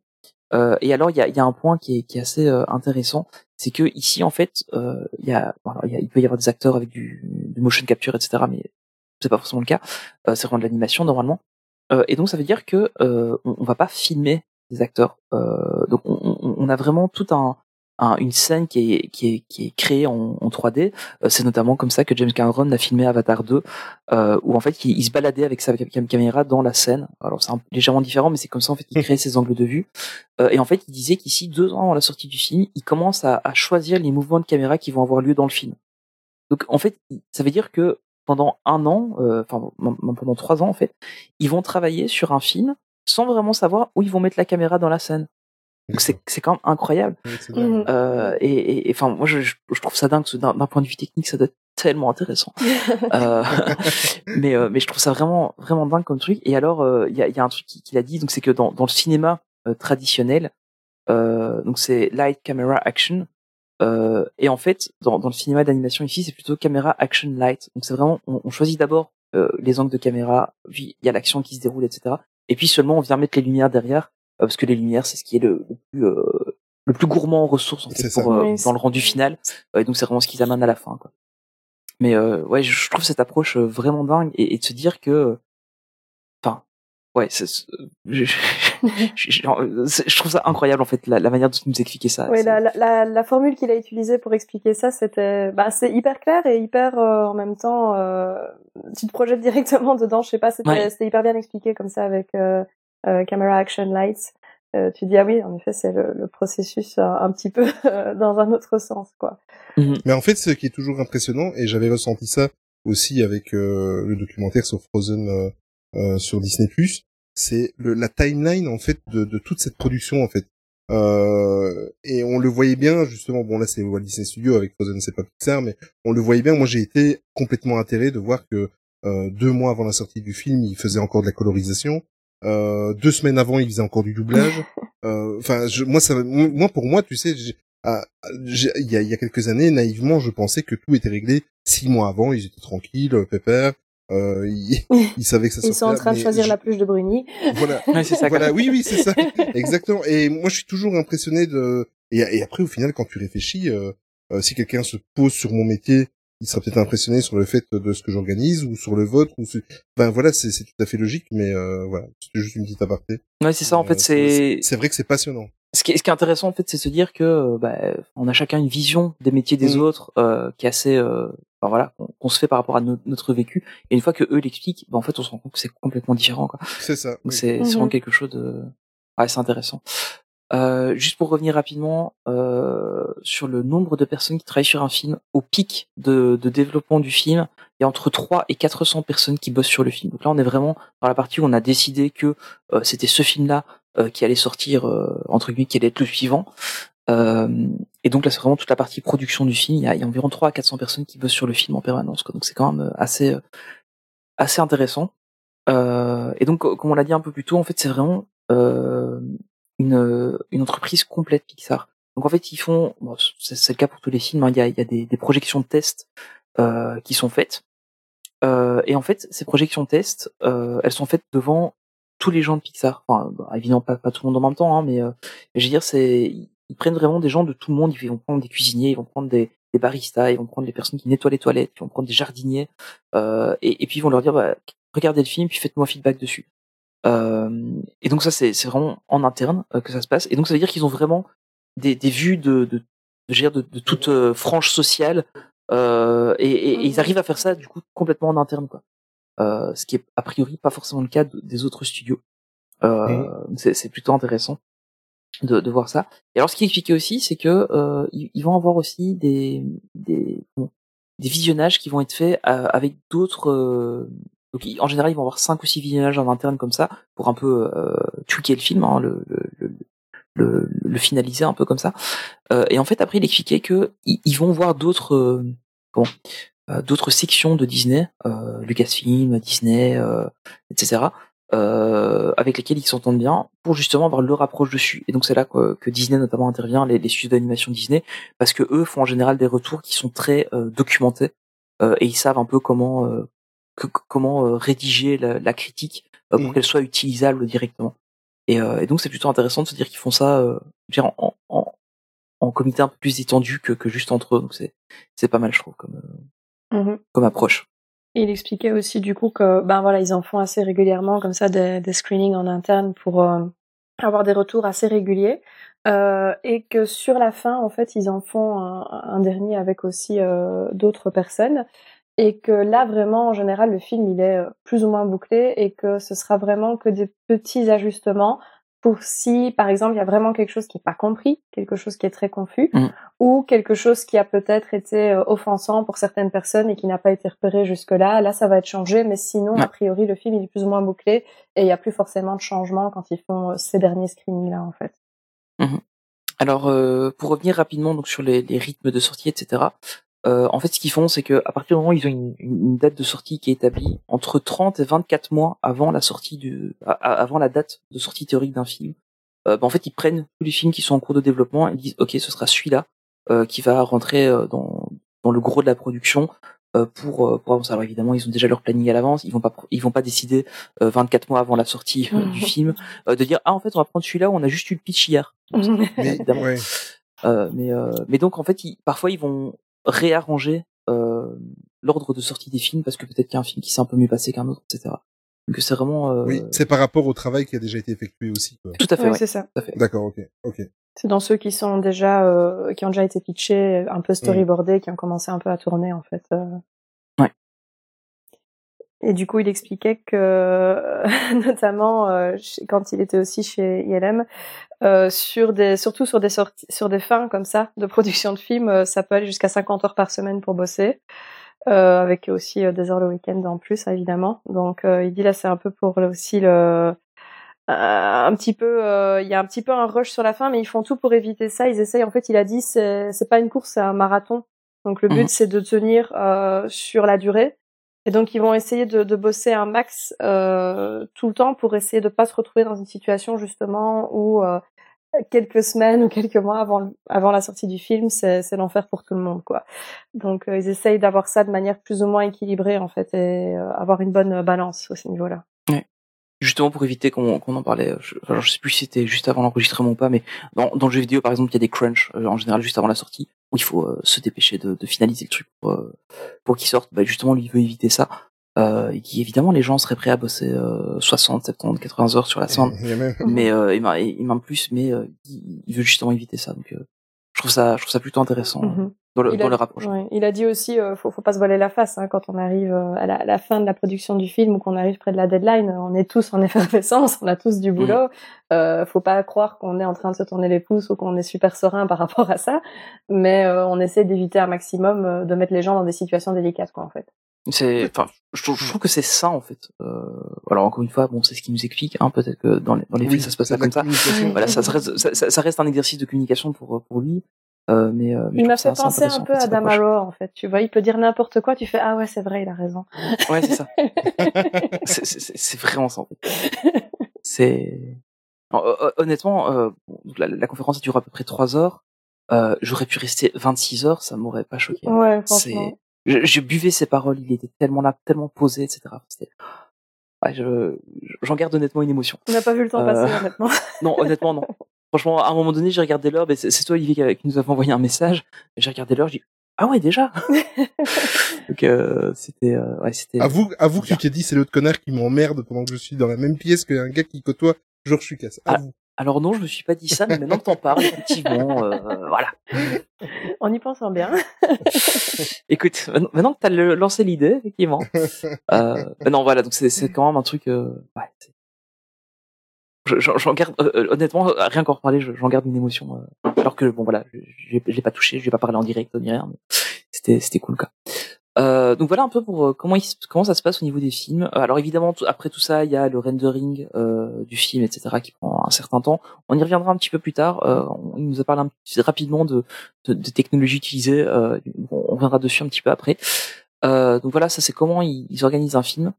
Euh, et alors il y a, y a un point qui est, qui est assez euh, intéressant, c'est que ici en fait euh, il y a, alors, il y a- il peut y avoir des acteurs avec du, du motion capture, etc. Mais c'est pas forcément le cas. Euh, c'est vraiment de l'animation normalement. Euh, et donc ça veut dire que euh, on, on va pas filmer les acteurs. Euh, donc on, on- a vraiment tout un, un- une scène qui est, qui est, qui est créée en, en 3D. Euh, c'est notamment comme ça que James Cameron a filmé Avatar 2, euh, où en fait il, il se baladait avec sa cam- caméra dans la scène. Alors c'est légèrement différent, mais c'est comme ça en fait qu'il créait ses angles de vue. Euh, et en fait il disait qu'ici deux ans avant la sortie du film, il commence à, à choisir les mouvements de caméra qui vont avoir lieu dans le film. Donc en fait ça veut dire que pendant un an, euh, enfin pendant trois ans en fait, ils vont travailler sur un film sans vraiment savoir où ils vont mettre la caméra dans la scène. Donc c'est c'est quand même incroyable. Oui. Mhm. Euh, et, et- et, enfin moi je, trouve ça dingue parce que d'un point de vue technique ça doit être tellement intéressant. Euh, mais euh, mais je trouve ça vraiment vraiment dingue comme truc. Et alors euh, il y, a, il y a un truc qu'il a dit donc c'est que dans, dans le cinéma euh, traditionnel euh, donc c'est light camera action euh, et en fait dans, dans le cinéma d'animation ici c'est plutôt caméra action light. Donc c'est vraiment on, on choisit d'abord euh, les angles de caméra puis il y a l'action qui se déroule etc. Et puis seulement on vient mettre les lumières derrière euh, parce que les lumières c'est ce qui est le, le plus euh, le plus gourmand en ressources en fait pour, euh, Oui, dans le rendu final. Euh, et donc c'est vraiment ce qu'ils amènent à la fin. Quoi. Mais euh, ouais, je je trouve cette approche vraiment dingue et, et de se dire que, enfin, ouais, c'est, c'est- je, je, trouve ça incroyable en fait la, la manière dont tu nous expliquer ça. Oui, la, la, la, la formule qu'il a utilisée pour expliquer ça, c'était, bah, c'est hyper clair et hyper euh, en même temps, euh, tu te projettes directement dedans. Je sais pas, c'était, Ouais. c'était hyper bien expliqué comme ça avec euh, euh, camera action lights. Euh, tu dis ah oui, en effet, c'est le, le processus un, un petit peu euh, dans un autre sens, quoi. Mhm. Mais en fait, ce qui est toujours impressionnant, et j'avais ressenti ça aussi avec euh, le documentaire sur Frozen euh, euh, sur Disney+, c'est la timeline en fait de, de toute cette production en fait. Euh, et on le voyait bien justement. Bon là, c'est Walt Disney Studio avec Frozen, c'est pas Pixar, mais on le voyait bien. Moi, j'ai été complètement atterré de voir que euh, deux mois avant la sortie du film, il faisait encore de la colorisation. Euh, deux semaines avant, il faisait encore du doublage. Euh, Enfin, moi, ça, moi pour moi, tu sais, ah, il y a, y a quelques années, naïvement, je pensais que tout était réglé six mois avant. Ils étaient tranquilles, pépère. Euh, ils, ils savaient que ça Ils sont en sortait, train de choisir je- la pluche de Bruni. Voilà. Ouais, c'est ça. voilà. Oui, oui, c'est ça. Exactement. Et moi, je suis toujours impressionné de. Et, et après, au final, quand tu réfléchis, euh, euh, si quelqu'un se pose sur mon métier, il sera peut-être impressionné sur le fait de ce que j'organise ou sur le vote ou. sur- Ben voilà, c'est c'est tout à fait logique, mais euh, voilà, c'était juste une petite aparté. Ouais, c'est ça. En Euh, fait, c'est C'est vrai que c'est passionnant. Ce qui est, ce qui est intéressant en fait, c'est de se dire que euh, bah, on a chacun une vision des métiers des Mhm. autres euh, qui est assez, euh, enfin, voilà, qu'on se fait par rapport à no- notre vécu. Et une fois que eux l'expliquent, bah, en fait, on se rend compte que c'est complètement différent. Quoi. C'est ça. Donc oui. c'est Mhm. c'est vraiment quelque chose de ouais, c'est intéressant. Euh, juste pour revenir rapidement euh, sur le nombre de personnes qui travaillent sur un film, au pic de, de développement du film, il y a entre 3 et 400 personnes qui bossent sur le film. Donc là, on est vraiment dans la partie où on a décidé que euh, c'était ce film-là qui allait sortir, euh, entre guillemets, qui allait être le suivant. Euh, et donc là, c'est vraiment toute la partie production du film. Il y a, il y a environ 3 à 400 personnes qui bossent sur le film en permanence. Quoi. Donc c'est quand même euh, assez, euh, assez intéressant. Euh, et donc, co- comme on l'a dit un peu plus tôt, en fait, c'est vraiment euh, une, une entreprise complète Pixar. Donc en fait, ils font, bon, c'est le cas pour tous les films, hein, il y, a, il y a des, des projections de tests euh, qui sont faites. Euh, et en fait, ces projections de tests, euh, elles sont faites devant tous les gens de Pixar. Enfin, bah, évidemment pas, tout le monde en même temps, hein, mais euh, je veux dire, c'est ils prennent vraiment des gens de tout le monde. Ils vont prendre des cuisiniers, ils vont prendre des, des baristas, ils vont prendre les personnes qui nettoient les toilettes, ils vont prendre des jardiniers, euh, et, puis ils vont leur dire, bah, regardez le film, puis faites-moi un feedback dessus. Euh, et donc ça, c'est vraiment en interne euh, que ça se passe. Et donc ça veut dire qu'ils ont vraiment des, des vues de, de, de, de, de toute euh, frange sociale, euh, et- et ils arrivent à faire ça du coup complètement en interne, quoi. Euh, ce qui est a priori pas forcément le cas de- des autres studios. Euh, c'est c'est plutôt intéressant de, de voir ça. Et alors ce qui est expliqué aussi, c'est que euh, ils, ils vont avoir aussi des des, bon, des visionnages qui vont être faits avec d'autres. donc en général, ils vont avoir cinq ou six visionnages en interne comme ça pour un peu tweaker le film, hein, le, le, le, le, le finaliser un peu comme ça. Et en fait, après, il expliquait que ils, ils vont voir d'autres euh, d'autres sections de Disney, euh, Lucasfilm, Disney, euh, etc. Euh, avec lesquels ils s'entendent bien pour justement avoir leur approche dessus. Et donc c'est là que, que Disney notamment intervient, les, les studios d'animation Disney, parce que eux font en général des retours qui sont très euh, documentés euh, et ils savent un peu comment euh, que- comment euh, rédiger la, la critique euh, pour Mhm. qu'elle soit utilisable directement. Et, euh, et donc c'est plutôt intéressant de se dire qu'ils font ça euh, dire, en, en, en comité un peu plus étendu que, que juste entre eux. Donc c'est c'est pas mal je trouve comme Mhm. comme approche. Et il expliquait aussi du coup que ben voilà ils en font assez régulièrement comme ça des, des screenings en interne pour euh, avoir des retours assez réguliers euh, et que sur la fin en fait ils en font un, un dernier avec aussi euh, d'autres personnes et que là vraiment en général le film il est euh, plus ou moins bouclé et que ce sera vraiment que des petits ajustements pour si par exemple il y a vraiment quelque chose qui est pas compris quelque chose qui est très confus Mm. ou quelque chose qui a peut-être été euh, offensant pour certaines personnes et qui n'a pas été repéré jusque-là, là ça va être changé, mais sinon Ouais. a priori le film il est plus ou moins bouclé et il n'y a plus forcément de changement quand ils font euh, ces derniers screenings là en fait. Alors, euh, pour revenir rapidement donc sur les, les rythmes de sortie, etc. Euh, en fait, ce qu'ils font, c'est que à partir du moment où ils ont une, une date de sortie qui est établie entre 30 et 24 mois avant la sortie du, avant la date de sortie théorique d'un film, euh, bah, en fait, ils prennent tous les films qui sont en cours de développement et disent, ok, ce sera celui-là euh, qui va rentrer euh, dans dans le gros de la production euh, pour euh, pour avancer. Alors évidemment, ils ont déjà leur planning à l'avance. Ils vont pas ils vont pas décider euh, 24 mois avant la sortie euh, du film euh, de dire ah en fait on va prendre celui-là où on a juste eu le pitch hier. Mais, Évidemment. ouais. Euh, mais, euh, mais donc en fait, ils, parfois ils vont réarranger euh, l'ordre de sortie des films parce que peut-être qu'il y a un film qui s'est un peu mieux passé qu'un autre, etc. Donc c'est vraiment euh, Oui, c'est par rapport au travail qui a déjà été effectué aussi. Quoi. tout à fait. Oui, ouais, c'est ça. tout à fait. D'accord, ok, ok. C'est dans ceux qui sont déjà euh, qui ont déjà été pitchés, un peu storyboardés, qui ont commencé un peu à tourner en fait. Euh. Et du coup, il expliquait que notamment euh, quand il était aussi chez ILM, euh, sur des surtout sur des sorties sur des fins comme ça de production de films, euh, ça peut aller jusqu'à 50 heures par semaine pour bosser. Euh, avec aussi euh, des heures le week-end en plus hein, évidemment. Donc euh, il dit là c'est un peu pour aussi le euh, un petit peu euh, il y a un petit peu un rush sur la fin mais ils font tout pour éviter ça ils essayent en fait il a dit c'est pas une course c'est un marathon donc le but Mhm. c'est de tenir euh, sur la durée et donc ils vont essayer de, de bosser un max euh, tout le temps pour essayer de pas se retrouver dans une situation justement où euh, quelques semaines ou quelques mois avant avant la sortie du film c'est l'enfer pour tout le monde quoi. Donc euh, ils essayent d'avoir ça de manière plus ou moins équilibrée en fait et euh, avoir une bonne balance à ce niveau là Justement pour éviter qu'on qu'on en parlait. Je, enfin, je sais plus si c'était juste avant l'enregistrement ou pas, mais dans, dans le jeu vidéo par exemple, il y a des crunchs euh, en général juste avant la sortie où il faut euh, se dépêcher de, de finaliser le truc pour, euh, pour qu'il sorte. Bah, justement, lui il veut éviter ça. Euh, et qui évidemment les gens seraient prêts à bosser euh, 60, 70, 80 heures sur la sonde. A même... mais euh, il m'a il m'a plus mais euh, il, il veut justement éviter ça donc euh, je trouve ça je trouve ça plutôt intéressant Mhm. euh, dans le Il dans a, ouais, il a dit aussi, euh, faut, faut pas se voiler la face hein, quand on arrive euh, à, la, à la fin de la production du film ou qu'on arrive près de la deadline. On est tous en effervescence, on a tous du boulot. Euh, faut pas croire qu'on est en train de se tourner les pouces ou qu'on est super serein par rapport à ça. Mais euh, on essaie d'éviter un maximum euh, de mettre les gens dans des situations délicates, quoi, en fait. c'est enfin je, trouve- je trouve que c'est ça en fait euh, alors encore une fois bon c'est ce qui nous explique hein peut-être que dans les dans les Oui, films ça se passe pas comme ça voilà ça, reste ça, ça- ça reste un exercice de communication pour pour lui euh, mais, euh, mais Il m'a fait penser un peu à. Damaro, en fait. Tu vois, il peut dire n'importe quoi, tu fais ah ouais, c'est vrai, il a raison. ouais c'est ça c'est vraiment ça en fait c'est honnêtement euh, la, la conférence dure à peu près trois heures euh, j'aurais pu rester 26 heures ça m'aurait pas choqué Ouais, c'est franchement. je, je buvais ses paroles il était tellement là tellement posé etc ouais, je j'en garde honnêtement une émotion On n'a pas vu le temps Euh, passer, honnêtement. non honnêtement non franchement à un moment donné j'ai regardé l'heure mais c'est toi Olivier qui, a- qui nous avait envoyé un message j'ai regardé l'heure j'ai dit ah ouais déjà donc euh, c'était euh, ouais c'était Avoue, avoue que tu t'es dit, c'est l'autre connard qui m'emmerde pendant que je suis dans la même pièce qu'un gars qui côtoie Georges Lucas. Ah. Avoue. alors non je me suis pas dit ça mais maintenant que t'en parles effectivement euh, voilà en y pensant bien. écoute maintenant- que t'as lancé l'idée effectivement euh, non voilà donc c'est quand même un truc euh, ouais j'en garde euh, euh, honnêtement euh, rien qu'en reparler je- j'en garde une émotion euh, alors que bon voilà je l'ai pas touché je vais pas parlé en direct ni rien mais c'était c'était cool quoi Euh, donc voilà un peu pour euh, comment il, comment ça se passe au niveau des films. Alors évidemment après tout ça il y a le rendering du film etc qui prend un certain temps. On y reviendra un petit peu plus tard. On- il nous a parlé un petit, rapidement de, de, de technologies utilisées. On, on reviendra dessus un petit peu après. Donc voilà ça c'est comment ils organisent un film.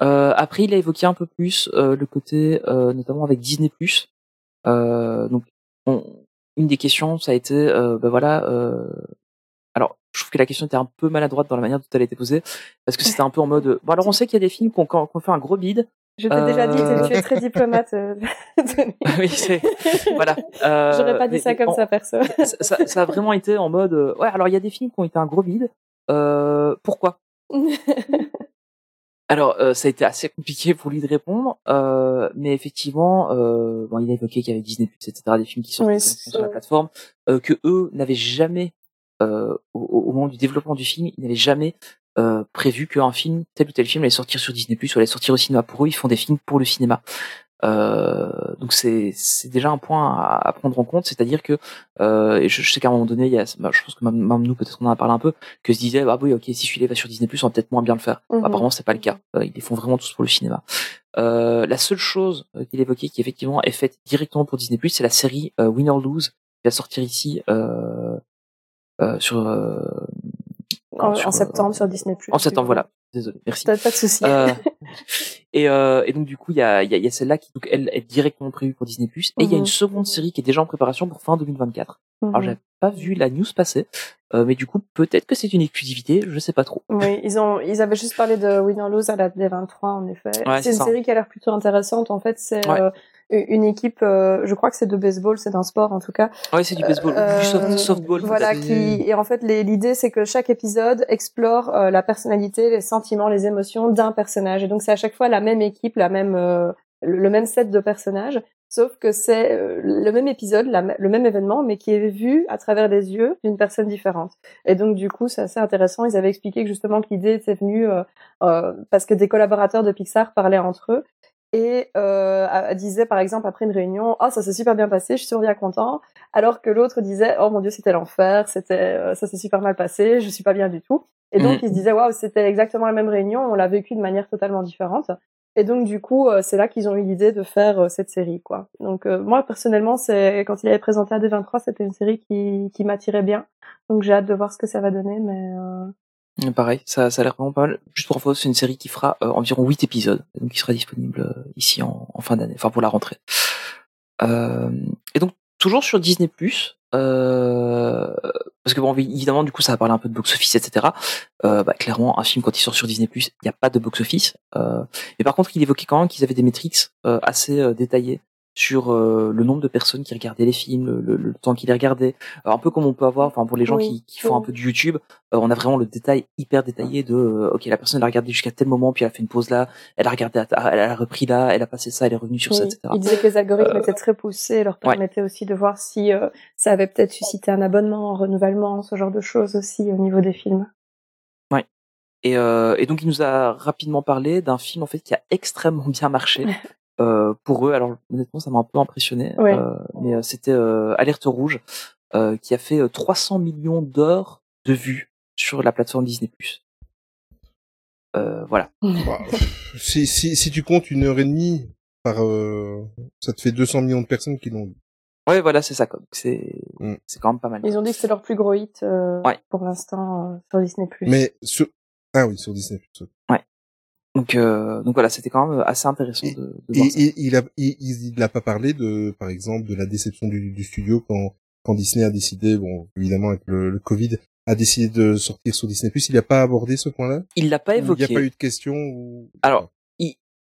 Euh, après il a évoqué un peu plus euh, le côté euh, notamment avec Disney+. Euh, donc on- une des questions ça a été euh, ben voilà euh, alors, je trouve que la question était un peu maladroite dans la manière dont elle a été posée, parce que c'était un peu en mode, bon alors on sait qu'il y a des films qui ont fait un gros bide. Je t'ai déjà dit, t'es- tu es très diplomate. euh, oui, c'est, voilà. Euh, J'aurais pas dit mais- ça comme ça, perso. ça, ça- a vraiment été en mode, ouais, alors il y a des films qui ont été un gros. Euh, pourquoi? Alors, euh, ça a été assez compliqué pour lui de répondre, euh, mais effectivement, euh, bon, il a évoqué qu'il y avait Disney+, etc., des films qui sont Oui, sur la plateforme, euh, que eux n'avaient jamais, euh, au, au moment du développement du film, ils n'avaient jamais euh, prévu qu'un film, tel ou tel film, allait sortir sur Disney+, ou allait sortir au cinéma. Pour eux, ils font des films pour le cinéma. Euh, donc c'est déjà un point à, à prendre en compte, c'est-à-dire que euh, et je, je sais qu'à un moment donné, il y a, bah, je pense que même, même nous peut-être on en a parlé un peu, que se disait ah oui ok si celui-là va sur Disney Plus, on va peut-être moins bien le faire. Mhm. Apparemment c'est pas le cas, Euh, ils les font vraiment tous pour le cinéma. Euh, la seule chose euh, qu'il évoquait qui effectivement est faite directement pour Disney Plus, c'est la série Win or Lose qui va sortir ici euh, euh, sur euh, En, sur, en septembre sur Disney+. en septembre voilà. Désolé, merci. Pas, pas de souci. Euh, et, euh, et donc du coup il y a, y a, y a celle-là qui donc elle est directement prévue pour Disney Plus et il y a Mhm. une seconde série qui est déjà en préparation pour fin 2024. Alors Mhm. j'avais pas vu la news passer, euh, mais du coup peut-être que c'est une exclusivité, je sais pas trop. Oui, ils ont, ils avaient juste parlé de Win or Lose à la D23 en effet. Ouais, c'est c'est une ça. série qui a l'air plutôt intéressante. En fait, c'est Ouais. Une équipe, euh, je crois que c'est de baseball, c'est d'un sport en tout cas. Ouais c'est du baseball, Euh, du soft, softball. Voilà, qui et en fait l'idée c'est que chaque épisode explore euh, la personnalité, les sentiments, les émotions d'un personnage. Et donc c'est à chaque fois la même équipe, la même euh, le, même set de personnages, sauf que c'est le même épisode, la le même événement, mais qui est vu à travers les yeux d'une personne différente. Et donc du coup c'est assez intéressant. Ils avaient expliqué que justement que l'idée était venue euh, euh, parce que des collaborateurs de Pixar parlaient entre eux et euh, disait par exemple après une réunion oh ça s'est super bien passé je suis bien content alors que l'autre disait oh mon dieu c'était l'enfer c'était euh, ça s'est super mal passé je suis pas bien du tout et donc Mhm. il se disait waouh c'était exactement la même réunion on l'a vécu de manière totalement différente et donc du coup euh, c'est là qu'ils ont eu l'idée de faire euh, cette série quoi. Donc euh, moi personnellement c'est quand il avait présenté à D23 c'était une série qui qui m'attirait bien. Donc j'ai hâte de voir ce que ça va donner mais Pareil, ça, a l'air vraiment pas mal. Juste pour info, c'est une série qui fera euh, environ 8 épisodes, donc qui sera disponible euh, ici en, fin d'année, enfin pour la rentrée. Euh, et donc toujours sur Disney parce que bon évidemment du coup ça va parler un peu de box office etc. Bah, clairement un film quand il sort sur Disney il n'y a pas de box office. Euh, mais par contre il évoquait quand même qu'ils avaient des métriques assez détaillées sur euh, le nombre de personnes qui regardaient les films, le, le- le temps qu'ils les regardaient, Alors, un peu comme on peut avoir, enfin pour les gens Oui, qui, qui font un peu du YouTube, euh, on a vraiment le détail hyper détaillé de, euh, ok la personne elle a regardé jusqu'à tel moment, puis elle a fait une pause là, elle a regardé, à- elle a repris là, elle a passé ça, elle est revenue sur ça, etc. Il disait que les algorithmes Euh, étaient très poussés et leur ouais. permettaient aussi de voir si euh, ça avait peut-être suscité un abonnement, un renouvellement, ce genre de choses aussi au niveau des films. Et, euh, et donc il nous a rapidement parlé d'un film en fait qui a extrêmement bien marché euh, pour eux. Alors honnêtement ça m'a un peu impressionné, Ouais. euh, mais euh, c'était euh, Alerte Rouge euh, qui a fait euh, 300 millions d'heures de vues sur la plateforme Disney+. Euh, voilà. Bah, si, si, si tu comptes une heure et demie par, euh, ça te fait 200 millions de personnes qui l'ont vu. Ouais voilà c'est ça quoi. Donc, C'est Mm. c'est quand même pas mal. Ils ont dit que c'est leur plus gros hit euh, Ouais. pour l'instant euh, sur Disney+. Mais sur, ah oui, sur Disney+. Donc euh, donc voilà c'était quand même assez intéressant Et- de, de Et, voir ça. et il a, il, il a pas parlé de, par exemple, de la déception du, du studio quand, quand Disney a décidé, bon, évidemment avec le, le Covid, a décidé de sortir sur Disney+. Il a pas abordé ce point-là? Il l'a pas évoqué. Il n'y a pas eu de question ou... Alors,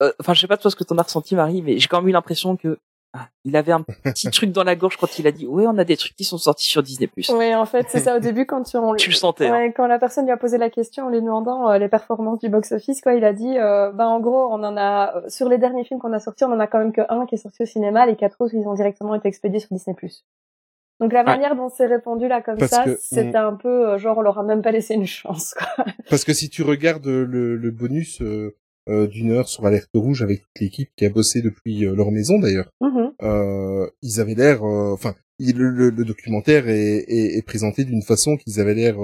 Euh, Enfin je sais pas toi ce que t'en as ressenti Marie, mais j'ai quand même eu l'impression que ah, il avait un petit truc dans la gorge quand il a dit ouais on a des trucs qui sont sortis sur Disney+. Oui, en fait, c'est ça au début quand on Tu le sentais. hein. Ouais, quand la personne lui a posé la question en lui demandant euh, les performances du box-office, quoi, il a dit, euh, ben en gros, on en a euh, sur les derniers films qu'on a sortis, on en a quand même que un qui est sorti au cinéma, les quatre autres ils ont directement été expédiés sur Disney+. Donc la manière dont c'est répondu là comme Parce ça, c'était un peu genre on leur a même pas laissé une chance. Quoi. Parce que si tu regardes le, le bonus euh, euh, d'une heure sur Alerte Rouge avec toute l'équipe qui a bossé depuis euh, leur maison d'ailleurs, Mhm. euh, ils avaient l'air, enfin, le, le- le documentaire est, est, est présenté d'une façon qu'ils avaient l'air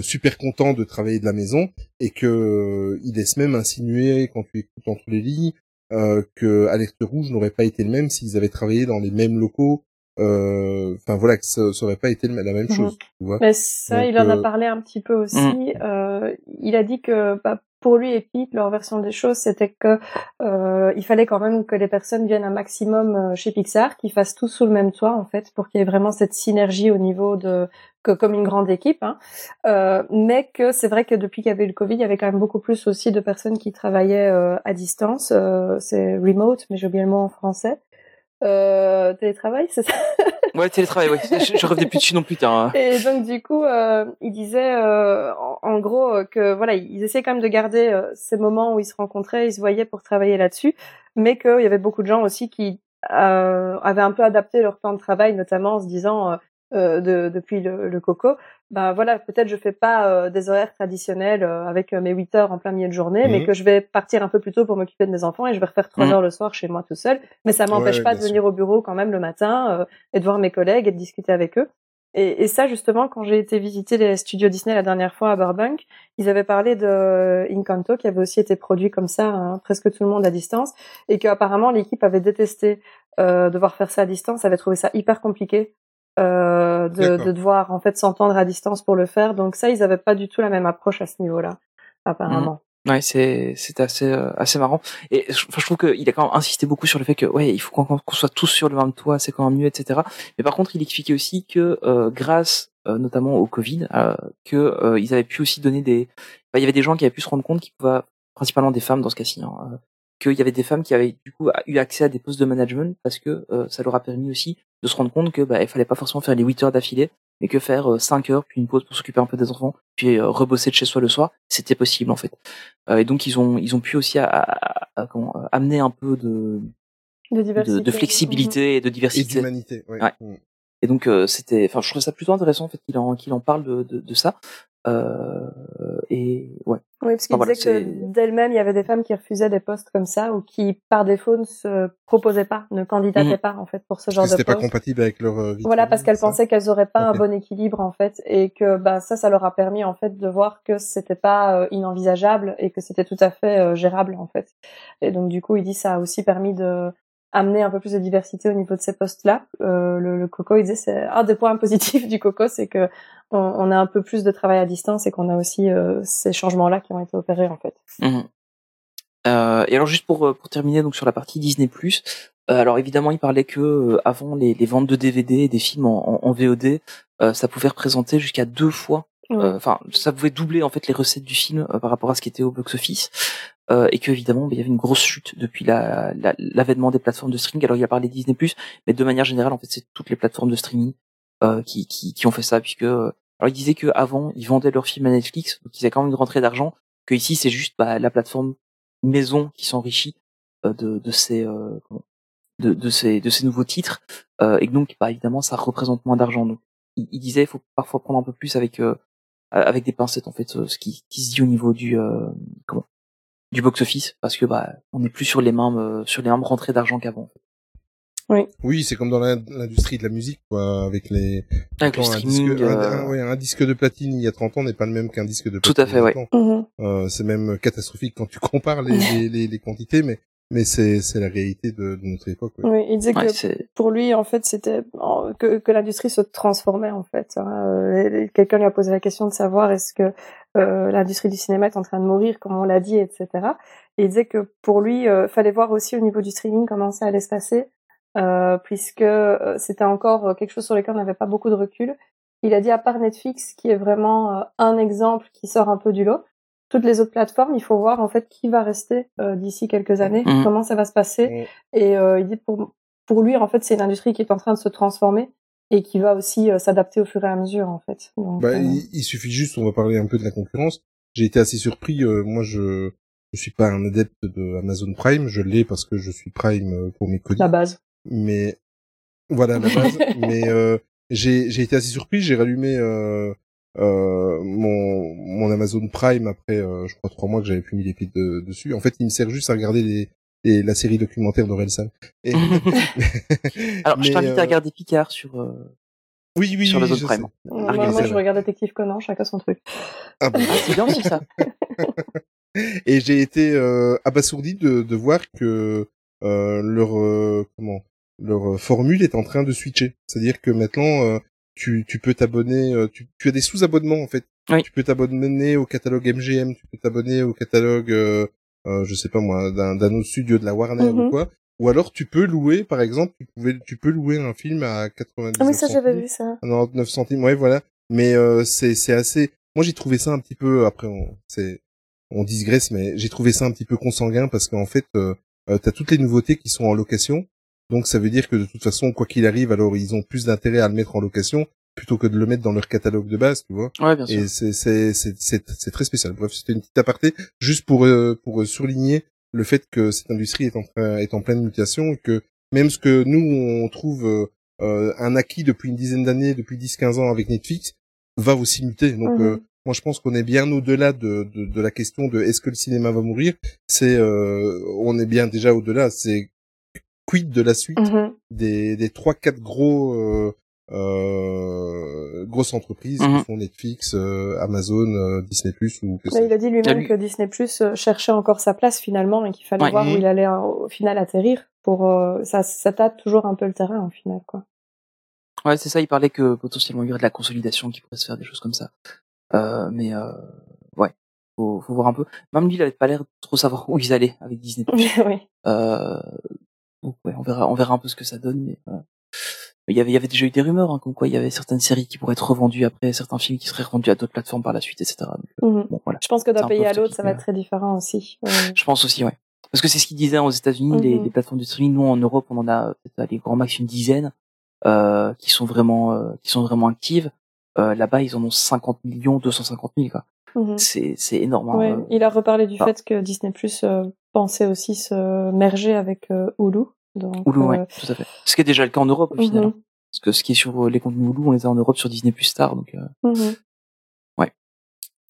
super content de travailler de la maison et que euh, il laisse même insinuer quand tu écoutes entre les lignes euh, que Alerte Rouge n'aurait pas été le même s'ils avaient travaillé dans les mêmes locaux. euh, Enfin voilà, que ça, ça aurait pas été la même Mhm. chose. Tu vois Mais ça, Donc, il en a parlé un petit peu aussi. Euh, il a dit que bah, pour lui et Pete, leur version des choses, c'était que euh, il fallait quand même que les personnes viennent un maximum euh, chez Pixar, qu'ils fassent tout sous le même toit en fait, pour qu'il y ait vraiment cette synergie au niveau de que comme une grande équipe. Hein. Euh, mais que c'est vrai que depuis qu'il y avait eu le Covid, il y avait quand même beaucoup plus aussi de personnes qui travaillaient euh, à distance. Euh, c'est remote, mais j'ai oublié le mot en français. Euh, télétravail, c'est ça? Ouais, télétravail, ouais. Je, je revenais plus dessus non plus, hein. et donc du coup, euh, il disait euh, en, en gros euh, que voilà, ils essayaient quand même de garder euh, ces moments où ils se rencontraient, ils se voyaient pour travailler là-dessus, mais qu'il y avait beaucoup de gens aussi qui euh, avaient un peu adapté leur plan de travail, notamment en se disant euh, euh, de, depuis le, le coco, ben voilà, peut-être je fais pas euh, des horaires traditionnels euh, avec euh, mes 8 heures en plein milieu de journée, mais Mhm. que je vais partir un peu plus tôt pour m'occuper de mes enfants et je vais refaire trois Mhm. heures le soir chez moi tout seul, mais ça m'empêche Ouais, pas de venir au bureau quand même le matin euh, et de voir mes collègues et de discuter avec eux. Et, et ça, justement, quand j'ai été visiter les studios Disney la dernière fois à Burbank, ils avaient parlé de Encanto, qui avait aussi été produit comme ça, hein, presque tout le monde à distance, et qu'apparemment l'équipe avait détesté euh, devoir faire ça à distance, avait trouvé ça hyper compliqué euh, de, de devoir en fait s'entendre à distance pour le faire. Donc ça, ils avaient pas du tout la même approche à ce niveau-là, apparemment. Ouais, c'est c'est assez euh, assez marrant. Et je, enfin, je trouve qu'il a quand même insisté beaucoup sur le fait que ouais, il faut qu'on soit tous sur le même toit, c'est quand même mieux, etc. Mais par contre, il expliquait aussi que euh, grâce euh, notamment au Covid, euh, que euh, ils avaient pu aussi donner des, enfin, il y avait des gens qui avaient pu se rendre compte qu'ils pouvaient, principalement des femmes dans ce cas-ci, hein, euh, qu'il y avait des femmes qui avaient du coup eu accès à des postes de management parce que euh, ça leur a permis aussi de se rendre compte que bah, il fallait pas forcément faire les 8 heures d'affilée, mais que faire euh, 5 heures puis une pause pour s'occuper un peu des enfants, puis euh, rebosser de chez soi le soir, c'était possible en fait. Euh, et donc ils ont ils ont pu aussi à, à- à- comment, amener un peu de De de, diversité. de flexibilité et de Et diversité. d'humanité. Ouais. Ouais. Mm. Et donc euh, c'était, enfin je trouvais ça plutôt intéressant en fait qu'il en qu'il en parle de, de, de ça. Euh, et ouais. Oui, parce qu'il Enfin, voilà, disait que d'elles-mêmes, il y avait des femmes qui refusaient des postes comme ça ou qui, par défaut, ne se proposaient pas, ne candidataient Mhm. pas, en fait, pour ce Parce genre que de c'était pas poste. compatible avec leur euh, vie. Voilà, parce qu'elles pensaient qu'elles auraient pas un bon équilibre, en fait, et que, bah, ça, ça leur a permis, en fait, de voir que c'était pas euh, inenvisageable et que c'était tout à fait euh, gérable, en fait. Et donc, du coup, il dit, ça a aussi permis de amener un peu plus de diversité au niveau de ces postes-là. Euh, le, le coco, il disait, c'est un des points positifs du coco, c'est que on, on a un peu plus de travail à distance et qu'on a aussi euh, ces changements-là qui ont été opérés, en fait. Mhm. Euh, et alors juste pour pour terminer donc sur la partie Disney Plus, alors évidemment il parlait que avant les, les ventes de DVD et des films en, en, en VOD, ça pouvait représenter jusqu'à deux fois euh, enfin ça pouvait doubler en fait les recettes du film euh, par rapport à ce qui était au box office euh, et que évidemment bah, il y avait une grosse chute depuis la- la- l'avènement des plateformes de streaming. Alors il a parlé Disney mais de manière générale en fait c'est toutes les plateformes de streaming euh, qui, qui qui ont fait ça puisque euh, alors il disait que avant ils vendaient leurs films à Netflix donc ils avaient quand même une rentrée d'argent que ici c'est juste bah, la plateforme maison qui s'enrichit euh, de de ces euh, de, de ces de ces nouveaux titres euh, et donc bah, évidemment ça représente moins d'argent. Donc il, il disait il faut parfois prendre un peu plus avec avec des pincettes en fait ce qui, qui se dit au niveau du comment du box office parce que bah on n'est plus sur les mêmes euh, sur les mêmes rentrées d'argent qu'avant fait. Oui, c'est comme dans l'in- l'industrie de la musique, quoi, avec les. avec le Attends, un streaming disque, un, euh, un- ouais, un disque de platine il y a 30 ans n'est pas le même qu'un disque de Tout platine à fait, ouais. 30 ans. Mhm. Euh, c'est même catastrophique quand tu compares les, les, les, les quantités, mais mais c'est c'est la réalité de, de notre époque. ouais. Oui, il disait ouais, que pour lui, en fait, c'était que, que l'industrie se transformait, en fait. hein. Euh, Quelqu'un lui a posé la question de savoir est-ce que euh, l'industrie du cinéma est en train de mourir, comme on l'a dit, etc. Et il disait que pour lui, euh, fallait voir aussi au niveau du streaming comment ça allait se passer, euh, puisque euh, c'était encore euh, quelque chose sur lequel on n'avait pas beaucoup de recul. Il a dit à part Netflix, qui est vraiment euh, un exemple qui sort un peu du lot, toutes les autres plateformes, il faut voir en fait qui va rester euh, d'ici quelques années, Mhm. comment ça va se passer. Ouais. Et euh, il dit pour pour lui en fait c'est une industrie qui est en train de se transformer et qui va aussi euh, s'adapter au fur et à mesure en fait. Donc, Bah, euh, il, il suffit juste, on va parler un peu de la concurrence. J'ai été assez surpris. euh, moi, je je suis pas un adepte de Amazon Prime. Je l'ai parce que je suis Prime pour mes colis. la base. Mais voilà la base. mais euh, j'ai j'ai été assez surpris. J'ai rallumé euh, euh, mon mon Amazon Prime après, euh, je crois trois mois que j'avais plus mis les pieds de- dessus. En fait, il me sert juste à regarder les, les la série documentaire d'Orelsan. Et... alors je t'invite euh, à regarder Picard sur euh, Oui, oui, sur oui, Amazon Prime. Moi, je regarde Détective Conan, chacun son truc. Ah bon. Ah, c'est bien aussi ça. Et j'ai été euh, abasourdi de, de voir que euh, leur euh, comment leur euh, formule est en train de switcher. C'est-à-dire que maintenant euh, tu, tu peux t'abonner, euh, tu, tu as des sous-abonnements en fait. Oui. Tu peux t'abonner au catalogue MGM, tu peux t'abonner au catalogue, euh, euh, je sais pas moi, d'un d'un autre studio de la Warner ou Mhm. quoi. Ou alors tu peux louer, par exemple, tu pouvais, tu peux louer un film à 99 Ah oui, ça, j'avais vu ça. 99 centimes, ouais, voilà. Mais euh, c'est c'est assez. Moi, j'ai trouvé ça un petit peu. Après, on c'est on digresse, mais j'ai trouvé ça un petit peu consanguin parce qu'en fait, euh, euh, t'as toutes les nouveautés qui sont en location. Donc, ça veut dire que de toute façon, quoi qu'il arrive, alors ils ont plus d'intérêt à le mettre en location plutôt que de le mettre dans leur catalogue de base, tu vois. Ouais, bien sûr. Et c'est c'est c'est c'est c'est très spécial. Bref, c'était une petite aparté juste pour euh, pour souligner le fait que cette industrie est en train est en pleine mutation et que même ce que nous on trouve euh, euh, un acquis depuis une dizaine d'années, depuis 10-15 ans avec Netflix, va aussi muter. Donc Mhm. euh, moi je pense qu'on est bien au-delà de, de de la question de est-ce que le cinéma va mourir. C'est euh, on est bien déjà au-delà. C'est quid de la suite Mhm. des des trois quatre gros euh, euh, grosses entreprises qui font Netflix, euh, Amazon, euh, Disney Plus ou que il a dit lui-même lui- que Disney Plus euh, cherchait encore sa place finalement et qu'il fallait Ouais. voir où Mhm. il allait euh, au final atterrir. Pour euh, ça, ça tâte toujours un peu le terrain au final, quoi. Ouais, c'est ça. Il parlait que potentiellement il y aurait de la consolidation qui pourrait se faire, des choses comme ça. Euh, mais euh, ouais, faut, faut voir un peu. Même lui, il avait pas l'air de trop savoir où ils allaient avec Disney. oui. Euh, donc ouais, on verra, on verra un peu ce que ça donne. Mais, euh, il y avait, il y avait déjà eu des rumeurs, hein, comme quoi il y avait certaines séries qui pourraient être revendues après, certains films qui seraient revendus à d'autres plateformes par la suite, etc. Donc, euh, Mhm. bon, voilà. Je pense que d'un un pays à l'autre, ça va être très différent aussi. Euh, Je pense aussi, ouais. Parce que c'est ce qu'ils disaient aux États-Unis, les, Mhm. les plateformes de streaming. Nous, en Europe, on en a peut-être les grands max une dizaine euh, qui sont vraiment, euh, qui sont vraiment actives. Euh, Là-bas, ils en ont 50 millions, 250 000. Quoi. mhm. C'est, c'est énorme. hein. Ouais, Euh, il a reparlé du ah. fait que Disney Plus euh, pensait aussi se merger avec euh, Hulu. Donc, Hulu, euh, ouais, tout à fait. Ce qui est déjà le cas en Europe au final. mhm, hein. Parce que ce qui est sur euh, les contenus Hulu, on les a en Europe sur Disney Plus Star. Donc, euh, mhm. Ouais.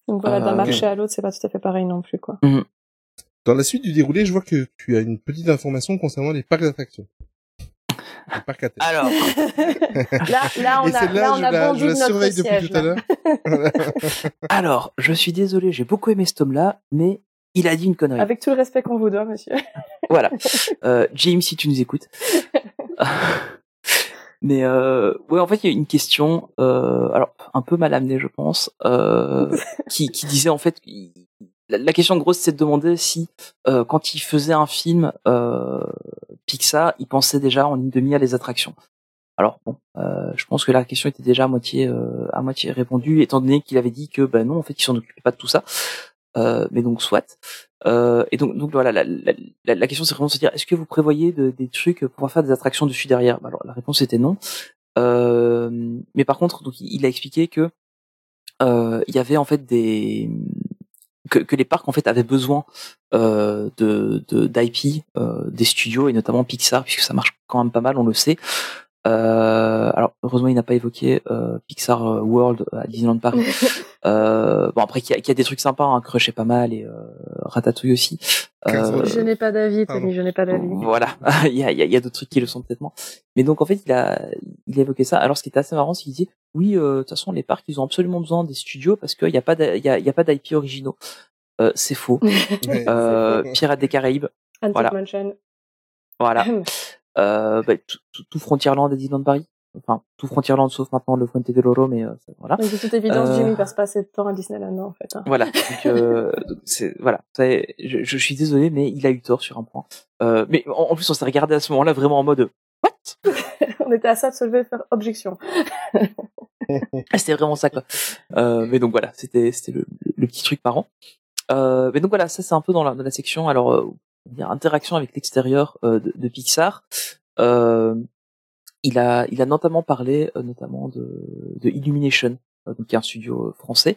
Donc voilà, d'un marché à l'autre, c'est pas tout à fait pareil non plus, quoi. Dans la suite du déroulé, je vois que tu as une petite information concernant les parcs d'attractions. Les parcs à thème. Alors, là, là, on Et a, celle-là, là, on je a la, je de la notre surveille depuis tout à là. l'heure. alors, je suis désolé, j'ai beaucoup aimé ce tome-là, mais il a dit une connerie. Avec tout le respect qu'on vous doit, monsieur. Voilà. Euh, James, si tu nous écoutes. Mais euh, ouais, en fait, il y a une question, euh, alors un peu mal amenée, je pense, euh, qui, qui disait en fait, la, la question grosse, c'est de demander si, euh, quand il faisait un film euh, Pixar, il pensait déjà en ligne de mire les attractions. Alors bon, euh, je pense que la question était déjà à moitié, euh, à moitié répondue, étant donné qu'il avait dit que ben non, en fait, il s'en occupait pas de tout ça. Euh, mais donc soit. Euh, et donc, voilà, la, question c'est vraiment de se dire, est-ce que vous prévoyez de, des trucs pour faire des attractions dessus derrière? Bah Alors la réponse était non. Euh, mais par contre, donc il a expliqué que il y avait en fait des que, les parcs en fait avaient besoin de d'IP des studios et notamment Pixar puisque ça marche quand même pas mal, on le sait. Alors heureusement il n'a pas évoqué Pixar World à Disneyland Paris. Euh, bon après qu'il y, a- qu'il y a des trucs sympas, hein, Crush est pas mal et euh, Ratatouille aussi. Euh, Je n'ai pas d'avis. Tony, je n'ai pas d'avis. voilà, il y a, il y a, il y a d'autres trucs qui le sont peut-être moins. Mais donc en fait, il a, il a évoqué ça. Alors ce qui était assez marrant, c'est qu'il dit, oui, euh, de toute façon, les parcs, ils ont absolument besoin des studios parce qu'il n'y a pas, il y a, il y a pas d'IP originaux. Euh, c'est faux. Ouais. Euh, Pirates des Caraïbes, Haunted voilà. Mansion. voilà. Euh, bah, tout, tout, tout Frontierland à Disneyland Paris. Enfin, tout Frontierland sauf maintenant le Fuente de Loro, mais euh, ça- voilà. Mais de toute évidence, Euh. Jimmy passe pas assez de temps à Disneyland, en fait. hein. Voilà. Donc, euh, donc c'est voilà. Je, je suis désolé, mais il a eu tort sur un point. Euh, mais en, en plus, on s'est regardé à ce moment-là vraiment en mode what? On était à ça de se lever et de faire objection. Ah, C'était vraiment ça quoi. Euh, mais donc voilà, c'était c'était le, le petit truc marrant. Euh, mais donc voilà, ça c'est un peu dans la, dans la section alors euh, interaction avec l'extérieur euh, de, de Pixar. Il a il a notamment parlé euh, notamment de, de Illumination, euh, donc qui est un studio euh, français.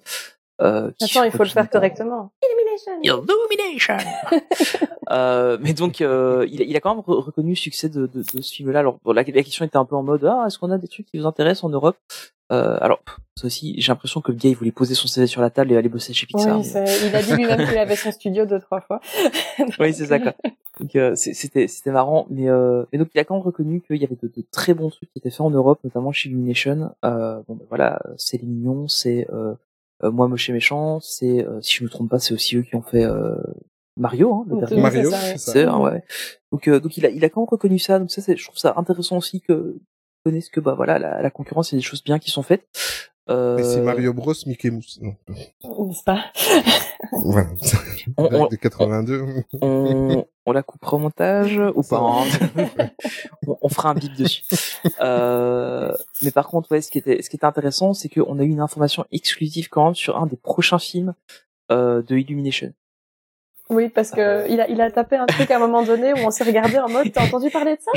Euh, Attends, il faut le faire correctement. Illumination. Illumination. euh, mais donc, euh, il, a, il a quand même re- reconnu le succès de, de, de ce film-là. Alors, bon, la, la question était un peu en mode, ah, est-ce qu'on a des trucs qui vous intéressent en Europe? Euh, Alors, pff, ça aussi, j'ai l'impression que le gars, il voulait poser son CV sur la table et aller bosser chez Pixar. Oui, mais- c'est- il a dit lui-même qu'il avait son studio deux, trois fois. oui, c'est ça, quoi. Donc euh, c'était c'était marrant, mais euh, mais donc il a quand même reconnu qu'il y avait de, de très bons trucs qui étaient faits en Europe, notamment chez Illumination. Euh, bon ben voilà, c'est les mignons, c'est euh, euh, moi moche et méchant, c'est euh, si je me trompe pas, c'est aussi eux qui ont fait euh, Mario, hein, le dernier. c'est Mario, c'est ouais. ça. Ouais. Donc euh, donc il a il a quand même reconnu ça. Donc ça c'est je trouve ça intéressant aussi que connaissent que bah voilà la, la concurrence il y a des choses bien qui sont faites. Euh, Mais c'est Mario Bros, Mickey Mouse. Non. N'est-ce pas Voilà. on, on, de 82. on, on la coupera au montage ou pas hein on, on fera un bip dessus. Euh, mais par contre, ouais, ce qui était, ce qui était intéressant, c'est qu'on a eu une information exclusive quand même sur un des prochains films euh, de Illumination. Oui, parce que il a, il a tapé un truc à un moment donné où on s'est regardé en mode, t'as entendu parler de ça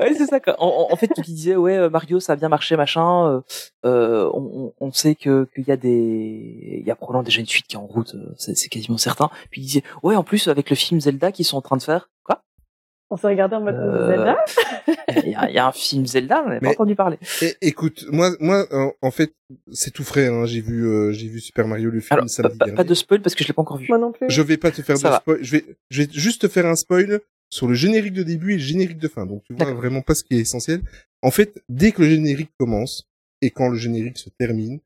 ouais, c'est ça. Quoi. En, en- fait, il disait, ouais, euh, Mario, ça a bien marché, machin. Euh, euh, on, on sait que qu'il y a des, il y a probablement déjà une suite qui est en route, euh, c'est c'est quasiment certain. Puis il disait, ouais, en plus avec le film Zelda qu'ils sont en train de faire, quoi? On s'est regardé en mode Euh, Zelda Il y, a, il y a un film Zelda, on n'avait pas entendu parler. Et, écoute, moi, moi, euh, en fait, c'est tout frais. Hein. J'ai vu, euh, j'ai vu Super Mario le film Alors, pas, samedi pas- dernier. pas de spoil parce que je l'ai pas encore vu. Moi non plus. Je vais pas te faire Ça de va. spoil. Je vais, je vais juste te faire un spoil sur le générique de début et le générique de fin. Donc tu vois vraiment pas ce qui est essentiel. En fait, dès que le générique commence et quand le générique se termine,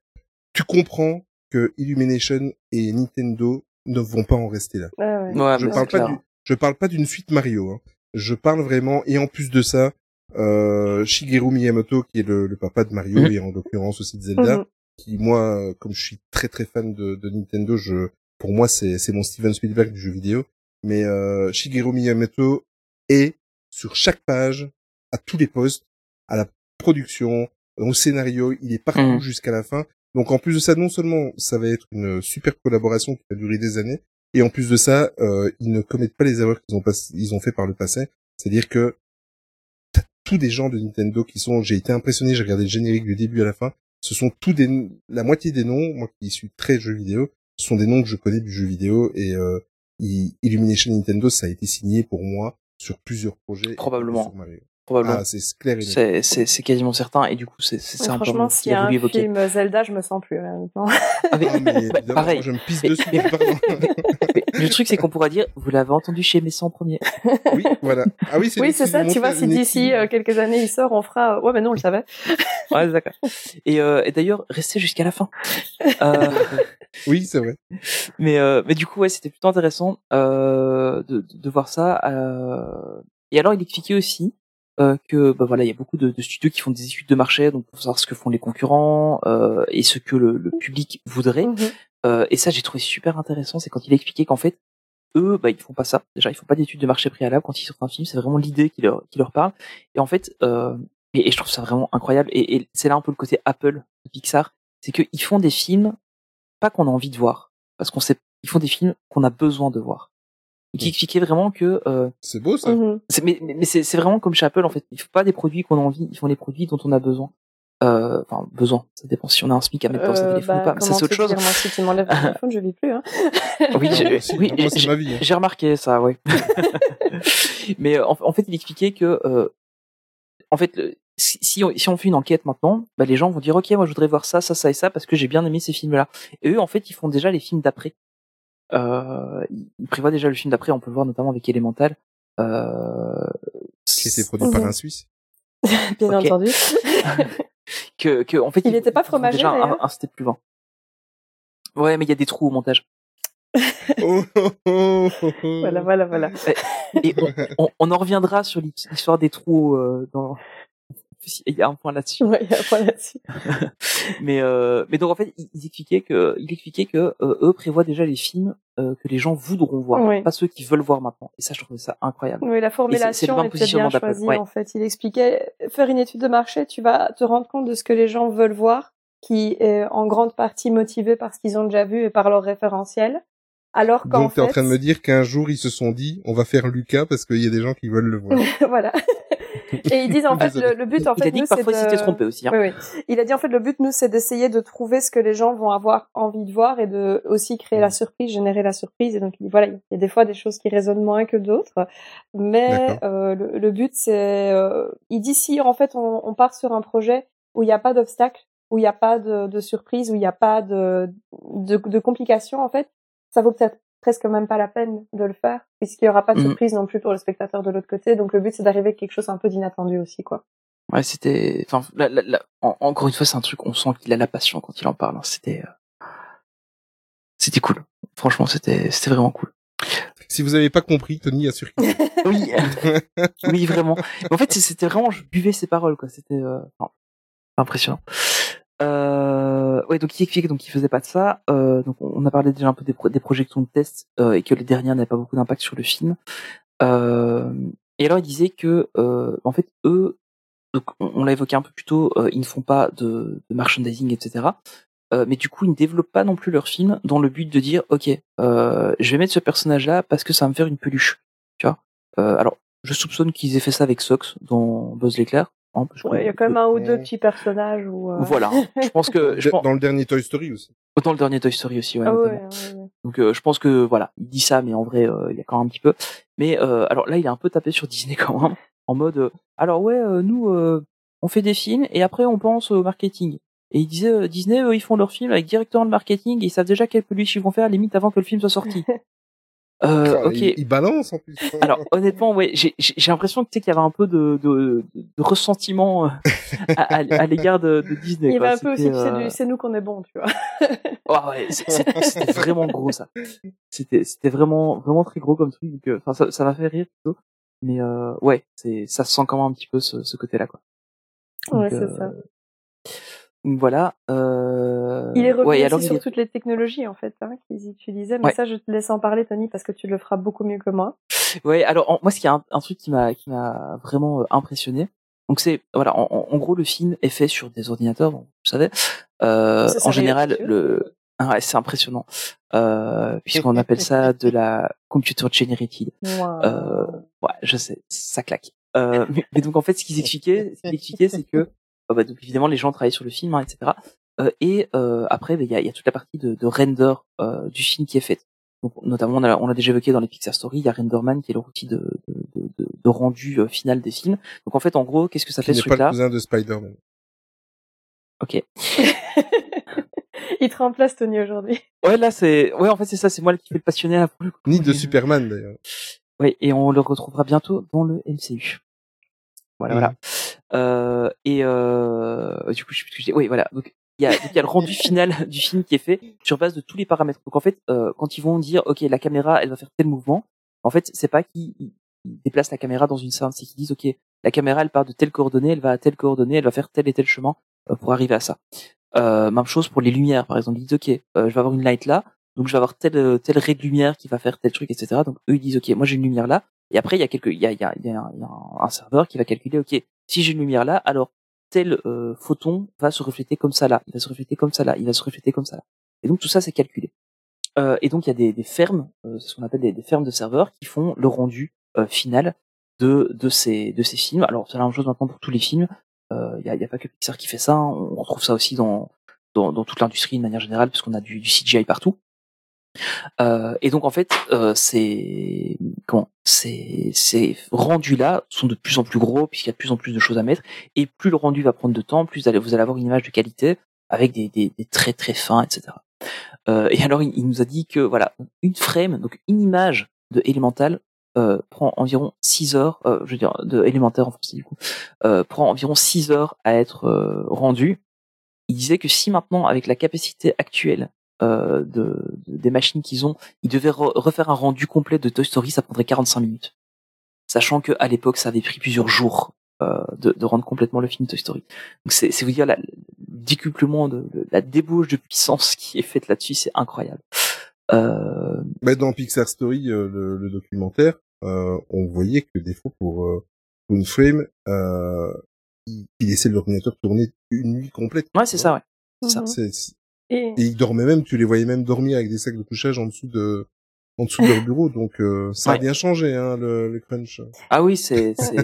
tu comprends que Illumination et Nintendo ne vont pas en rester là. Ouais, ouais. Ouais, je parle pas du, je parle pas d'une suite Mario. Hein. Je parle vraiment et en plus de ça, euh, Shigeru Miyamoto qui est le, le papa de Mario Mhm. et en l'occurrence aussi de Zelda, Mhm. qui moi, comme je suis très très fan de, de Nintendo, je, pour moi c'est c'est mon Steven Spielberg du jeu vidéo. Mais euh, Shigeru Miyamoto est sur chaque page, à tous les postes, à la production, au scénario, il est partout Mhm. jusqu'à la fin. Donc en plus de ça, non seulement ça va être une super collaboration qui va durer des années, et en plus de ça, euh, ils ne commettent pas les erreurs qu'ils ont pas, ils ont fait par le passé. C'est-à-dire que t'as tous des gens de Nintendo qui sont, j'ai été impressionné, j'ai regardé le générique du début à la fin. Ce sont tous des, la moitié des noms, moi qui suis très jeu vidéo, ce sont des noms que je connais du jeu vidéo et euh, Illumination Nintendo, ça a été signé pour moi sur plusieurs projets. Probablement. Probablement. Ah, c'est clair c'est c'est c'est quasiment certain et du coup c'est c'est peu Franchement, s'il y a un évoquer. film Zelda, je me sens plus là, maintenant. Ah, mais- Ah, mais bah, évidemment, pareil. je me pisse dessus. mais- pardon. Mais le truc c'est qu'on pourra dire vous l'avez entendu chez Messi en premier. oui, voilà. Ah oui, c'est Oui, c'est ça. Tu vois, si d'ici euh, quelques années il sort, on fera. Ouais, mais non, on le savait. Ouais d'accord. Et, euh, et d'ailleurs restez jusqu'à la fin. Euh, Oui, c'est vrai. mais euh, mais du coup ouais c'était plutôt intéressant euh, de, de de voir ça. euh. Et alors il expliquait aussi euh, que bah voilà il y a beaucoup de, de studios qui font des études de marché donc pour savoir ce que font les concurrents euh, et ce que le, le public voudrait. Mhm. Euh, et ça, j'ai trouvé super intéressant, c'est quand il a expliqué qu'en fait, eux, bah, ils font pas ça. Déjà, ils font pas d'études de marché préalable quand ils sortent un film. C'est vraiment l'idée qui leur, qui leur parle. Et en fait, euh, et, et je trouve ça vraiment incroyable. Et, et c'est là un peu le côté Apple, de Pixar, c'est qu'ils font des films pas qu'on a envie de voir, parce qu'on sait, ils font des films qu'on a besoin de voir. Qui expliquait vraiment que, euh, C'est beau, ça. Mhm. c'est- mais, mais mais c'est vraiment comme chez Apple en fait. Ils font pas des produits qu'on a envie, ils font des produits dont on a besoin. Euh, Enfin, besoin. Ça dépend si on a un SMIC à mettre sa Euh, téléphone bah, ou pas. Mais ça, c'est autre chose. dire, Moi, si tu m'enlèves le téléphone, je vis plus. Hein. Oui, j'ai- hein. J'ai remarqué ça, oui. Mais euh, en, en fait, il expliquait que, euh, en fait, le- si, si on, si on fait une enquête maintenant, bah, les gens vont dire, ok, moi je voudrais voir ça, ça, ça et ça, parce que j'ai bien aimé ces films-là. Et eux, en fait, ils font déjà les films d'après. Euh, ils prévoient déjà le film d'après. On peut le voir notamment avec Elemental. Euh, Qui était produit par Mhm. un Suisse. Bien entendu. que, que, en fait, Il ils- était pas fromager, déjà un, un step plus loin. Ouais, mais il y a des trous au montage. Oh, oh, oh, oh, oh. Voilà, voilà, voilà. Et on, on, on en reviendra sur l'histoire des trous euh, dans. Il y a un point là-dessus. Ouais, il y a un point là-dessus. mais euh, mais donc en fait ils expliquaient que ils expliquaient que euh, eux prévoient déjà les films euh, que les gens voudront voir Oui. pas ceux qui veulent voir maintenant et ça je trouvais ça incroyable Oui, la formulation était bien choisie ouais. en fait. Il expliquait faire une étude de marché, tu vas te rendre compte de ce que les gens veulent voir, qui est en grande partie motivé par ce qu'ils ont déjà vu et par leur référentiel. Alors qu'en Donc, t'es fait, en train de me dire qu'un jour, ils se sont dit, on va faire Lucas parce qu'il y a des gens qui veulent le voir. voilà. Et ils disent en fait le, le but en il fait a dit nous que c'est parfois de... s'étaient trompés aussi hein. Oui, oui. Il a dit en fait le but nous c'est d'essayer de trouver ce que les gens vont avoir envie de voir et de aussi créer la surprise, générer la surprise. Et donc il dit, voilà, il y a des fois des choses qui résonnent moins que d'autres, mais euh, le, le but c'est, euh, il dit si en fait on, on part sur un projet où il n'y a pas d'obstacle, où il n'y a pas de, de surprise, où il n'y a pas de, de de complications en fait, ça vaut peut-être presque même pas la peine de le faire, puisqu'il y aura pas de Mhm. surprise non plus pour le spectateur de l'autre côté. Donc le but c'est d'arriver à quelque chose un peu d'inattendu aussi, quoi. Ouais, c'était. Enfin, en- encore une fois, c'est un truc. On sent qu'il a la passion quand il en parle. hein. C'était. euh, C'était cool. Franchement, c'était. C'était vraiment cool. Si vous avez pas compris, Tony a surkiffé. Oui. oui, vraiment. Mais en fait, c'était vraiment. Je buvais ses paroles, quoi. C'était. euh, impressionnant. Euh, ouais, donc il expliquait donc il faisait pas de ça. Euh, donc on a parlé déjà un peu des, pro- des projections de tests euh, et que les dernières n'avaient pas beaucoup d'impact sur le film. Euh, et alors il disait que euh, en fait eux, donc on, l'a évoqué un peu plus tôt, euh, ils ne font pas de, de merchandising, etc. Mais du coup ils ne développent pas non plus leur film dans le but de dire ok, je vais mettre ce personnage là parce que ça va me faire une peluche, tu vois? Alors je soupçonne qu'ils aient fait ça avec Sox dans Buzz l'éclair. Hein, Ouais, il y a quand même un ou deux petits personnages où. euh, Voilà. Je pense que je pense, Dans le dernier Toy Story aussi. dans le dernier Toy Story aussi, ouais. Ah ouais, ouais, ouais. Donc euh, je pense que voilà, il dit ça, mais en vrai, euh, il y a quand même un petit peu. Mais euh, alors là, il est un peu tapé sur Disney quand même, en mode, euh, alors ouais, euh, nous, euh, on fait des films et après on pense au marketing. Et il disait, euh, Disney, eux, ils font leur film avec directement le marketing et ils savent déjà quelle peluche ils vont faire, limite avant que le film soit sorti. euh, ok. il, il balance en plus. Alors honnêtement, ouais, j'ai l'impression que tu sais qu'il y avait un peu de, de, de ressentiment euh, à, à, à l'égard de, de Disney. Il y quoi. avait un peu aussi, euh, c'est nous qu'on est bon, tu vois. Ouais, c'est- c'était vraiment gros ça. C'était c'était vraiment vraiment très gros comme truc. donc, euh, Enfin ça ça m'a fait rire plutôt. Mais euh, ouais, c'est ça se sent quand même un petit peu ce, ce côté-là quoi. Donc, Ouais, c'est euh, ça. donc voilà. Euh... Il est ouais, alors il sur toutes les technologies en fait hein, qu'ils utilisaient, mais Ouais. ça je te laisse en parler Tony parce que tu le feras beaucoup mieux que moi. Ouais, alors en- moi ce qui est un, un truc qui m'a qui m'a vraiment euh, impressionné. Donc c'est voilà, en, gros le film est fait sur des ordinateurs, vous savez. Euh, Ça, ça en général le ah ouais, c'est impressionnant euh, puisqu'on appelle ça de la computer generated. Euh, ouais, je sais, ça claque. Euh, mais, mais donc en fait, ce qu'ils expliquaient, ce qu'ils expliquaient, c'est que euh, bah, donc évidemment les gens travaillaient sur le film, hein, etc. Euh, et euh, après, bah, il y, a, il y a toute la partie de, de render euh, du film qui est faite. Donc notamment, on l'a on l'a déjà évoqué dans les Pixar Story, il y a Renderman qui est l'outil de, de, de, de, de rendu euh, final des films. Donc en fait, en gros, qu'est-ce que ça Qui fait ce pas le truc-là cousin de Spider-Man. Ok. Il te remplace Tony aujourd'hui. Ouais, là c'est, ouais, en fait c'est ça, c'est moi qui fais le passionné là, pour le coup. Ni de Superman d'ailleurs. Oui, et on le retrouvera bientôt dans le MCU. Voilà, voilà. Euh, et euh, du coup, je sais plus ce que je dis. Oui, voilà. Donc il y a, il y a le rendu final du film qui est fait sur base de tous les paramètres. Donc en fait, euh, quand ils vont dire, ok, la caméra, elle va faire tel mouvement, en fait, c'est pas qu'ils ils- ils déplacent la caméra dans une scène, c'est qu'ils disent, ok, la caméra, elle part de telle coordonnée, elle va à telle coordonnée, elle va faire tel et tel chemin euh, pour arriver à ça. Euh, même chose pour les lumières, par exemple. Ils disent, ok, euh, je vais avoir une light là, donc je vais avoir tel euh, tel ray de lumière qui va faire tel truc, etc. Donc eux ils disent, ok, moi j'ai une lumière là, et après il y a quelques, il y a, il y a, il y a, un serveur qui va calculer, ok, si j'ai une lumière là, alors tel euh, photon va se refléter comme ça là, il va se refléter comme ça là, il va se refléter comme ça là. Et donc tout ça c'est calculé. Euh, et donc il y a des, fermes, euh, c'est ce qu'on appelle des, fermes de serveurs qui font le rendu euh, final de ces films. Alors c'est la même chose maintenant pour tous les films. Il y, a, pas que Pixar qui fait ça. hein. On retrouve ça aussi dans toute l'industrie de manière générale puisqu'on a du CGI partout. Euh, et donc en fait, euh, ces comment ces ces rendus là sont de plus en plus gros puisqu'il y a de plus en plus de choses à mettre et plus le rendu va prendre de temps, plus vous allez, vous allez avoir une image de qualité avec des, des, des traits très fins, etc. Euh, et alors il, nous a dit que voilà une frame, donc une image de Elemental euh, prend environ 6 heures, euh, je veux dire de élémentaire en français du coup, euh, prend environ 6 heures à être euh, rendu. Il disait que si maintenant avec la capacité actuelle euh, de, de- des machines qu'ils ont, ils devaient re- refaire un rendu complet de Toy Story, ça prendrait 45 minutes. Sachant que à l'époque, ça avait pris plusieurs jours euh, de, de rendre complètement le film Toy Story. Donc c'est vous dire la, le décuplement de, de- la débauche de puissance qui est faite là-dessus, c'est incroyable. Euh, Bah, dans Pixar Story, euh, le, le documentaire, euh, on voyait que des fois pour, euh, une frame, euh, il, il laissait l'ordinateur tourner une nuit complète. ouais, c'est ça, ouais. C'est ça. Mhm. Et Et ils dormaient même, tu les voyais même dormir avec des sacs de couchage en dessous de, en dessous de leur bureau. Donc euh, ça a bien changé, hein, le, le crunch. Ah oui, c'est c'est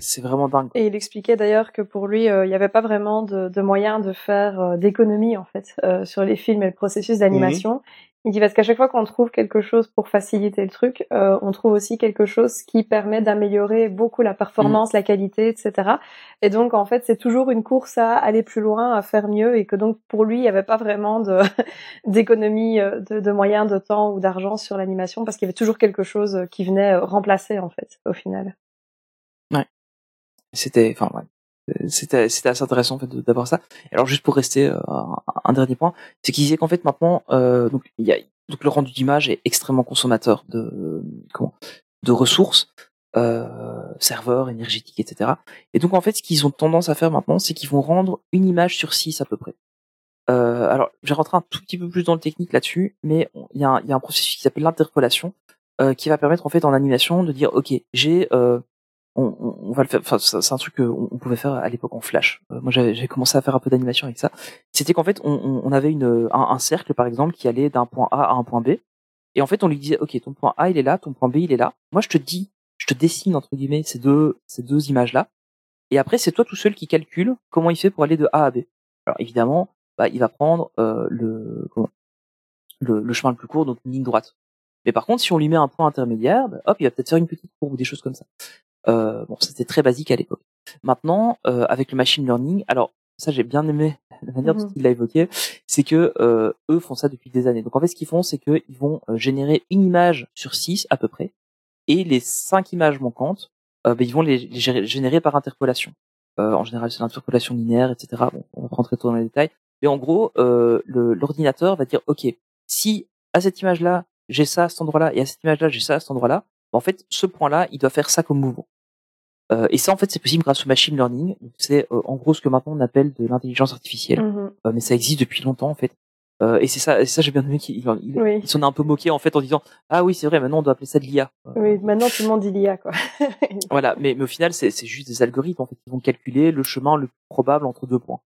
c'est vraiment dingue. Et il expliquait d'ailleurs que pour lui, euh, il n'y avait pas vraiment de, de moyen de faire euh, d'économie en fait euh, sur les films et le processus d'animation. Il dit parce qu'à chaque fois qu'on trouve quelque chose pour faciliter le truc, euh, on trouve aussi quelque chose qui permet d'améliorer beaucoup la performance, la qualité, etc. Et donc en fait, c'est toujours une course à aller plus loin, à faire mieux, et que donc pour lui, il n'y avait pas vraiment d'économie euh, de, de moyens, de temps ou d'argent sur l'animation parce qu'il y avait toujours quelque chose qui venait euh, remplacer en fait au final. C'était, enfin, ouais. C'était, c'était assez intéressant en fait d'avoir ça. Alors juste pour rester euh, un, dernier point, c'est qu'il disait qu'en fait maintenant, euh, donc il y a donc le rendu d'image est extrêmement consommateur de comment de ressources, euh, serveurs, énergétiques, etc. Et donc en fait, ce qu'ils ont tendance à faire maintenant, c'est qu'ils vont rendre une image sur six à peu près. Euh, alors, je vais rentrer un tout petit peu plus dans le technique là-dessus, mais il y, a un- il y a un processus qui s'appelle l'interpolation, euh, qui va permettre en fait en animation de dire, ok, j'ai euh, on, on- on va le faire. Enfin, c'est un truc qu'on on pouvait faire à l'époque en Flash. Euh, moi, j'avais commencé à faire un peu d'animation avec ça. C'était qu'en fait, on- on avait une, un, un cercle, par exemple, qui allait d'un point A à un point B. Et en fait, on lui disait, ok, ton point A, il est là, ton point B, il est là. Moi, je te dis, je te dessine entre guillemets ces deux, ces deux images-là. Et après, c'est toi tout seul qui calcule comment il fait pour aller de A à B. Alors évidemment, bah, il va prendre euh, le, comment le, le chemin le plus court, donc une ligne droite. Mais par contre, si on lui met un point intermédiaire, bah, hop, il va peut-être faire une petite courbe ou des choses comme ça. Euh, bon, c'était très basique à l'époque. Maintenant, euh, avec le machine learning, alors ça j'ai bien aimé la manière dont Mhm. il l'a évoqué, c'est que euh, eux font ça depuis des années. Donc en fait, ce qu'ils font, c'est qu'ils vont euh, générer une image sur six à peu près, et les cinq images manquantes, euh, ben, ils vont les, les gé- générer par interpolation. Euh, en général, c'est l'interpolation linéaire, etc. Bon, on va rentrer trop dans les détails. Mais en gros, euh, l'ordinateur va dire, ok, si à cette image-là, j'ai ça à cet endroit-là, et à cette image-là, j'ai ça à cet endroit-là, ben, en fait, ce point-là, il doit faire ça comme mouvement. Euh, et ça, en fait, c'est possible grâce au machine learning. C'est euh, en gros ce que maintenant on appelle de l'intelligence artificielle. Mhm. Euh, mais ça existe depuis longtemps, en fait. Euh, et c'est ça, et ça j'ai bien aimé qu'il il, il- Oui. il s'en est un peu moqué en fait en disant ah oui c'est vrai maintenant on doit appeler ça de l'IA. Oui, maintenant tout le monde dit l'IA quoi. Voilà, mais, mais au final, c'est c'est juste des algorithmes en fait qui vont calculer le chemin le plus probable entre deux points.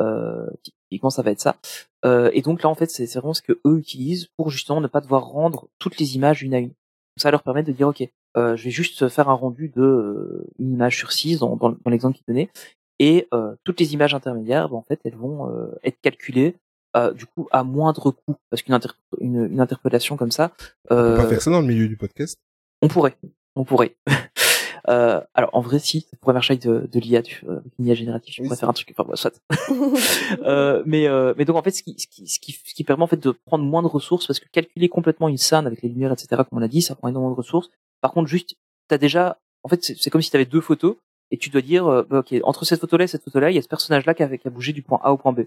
Euh, typiquement, ça va être ça. Euh, et donc là, en fait, c'est c'est vraiment ce que eux utilisent pour justement ne pas devoir rendre toutes les images une à une. Ça leur permet de dire, ok, euh, je vais juste faire un rendu de euh, une image sur six dans, dans, dans l'exemple qu'il donnait, et euh, toutes les images intermédiaires, ben, en fait, elles vont euh, être calculées. euh, du coup, à moindre coût, parce qu'une inter- une, une interpolation comme ça, On peut pas faire ça dans le milieu du podcast? on pourrait, on pourrait. Euh, alors en vrai, si, ça pourrait marcher de, de l'IA, tu- euh, avec une IA générative, tu Oui, pourrais c'est- faire un truc, enfin bon, soit. euh, mais euh, mais donc en fait, ce qui, ce qui ce qui ce qui permet en fait de prendre moins de ressources, parce que calculer complètement une scène avec les lumières, etc., comme on l'a dit, ça prend énormément de ressources. Par contre, juste, t'as déjà, en fait, c'est c'est comme si tu avais deux photos et tu dois dire, euh, bah, ok, entre cette photo-là et cette photo-là, il y a ce personnage-là qui a, qui a bougé du point A au point B.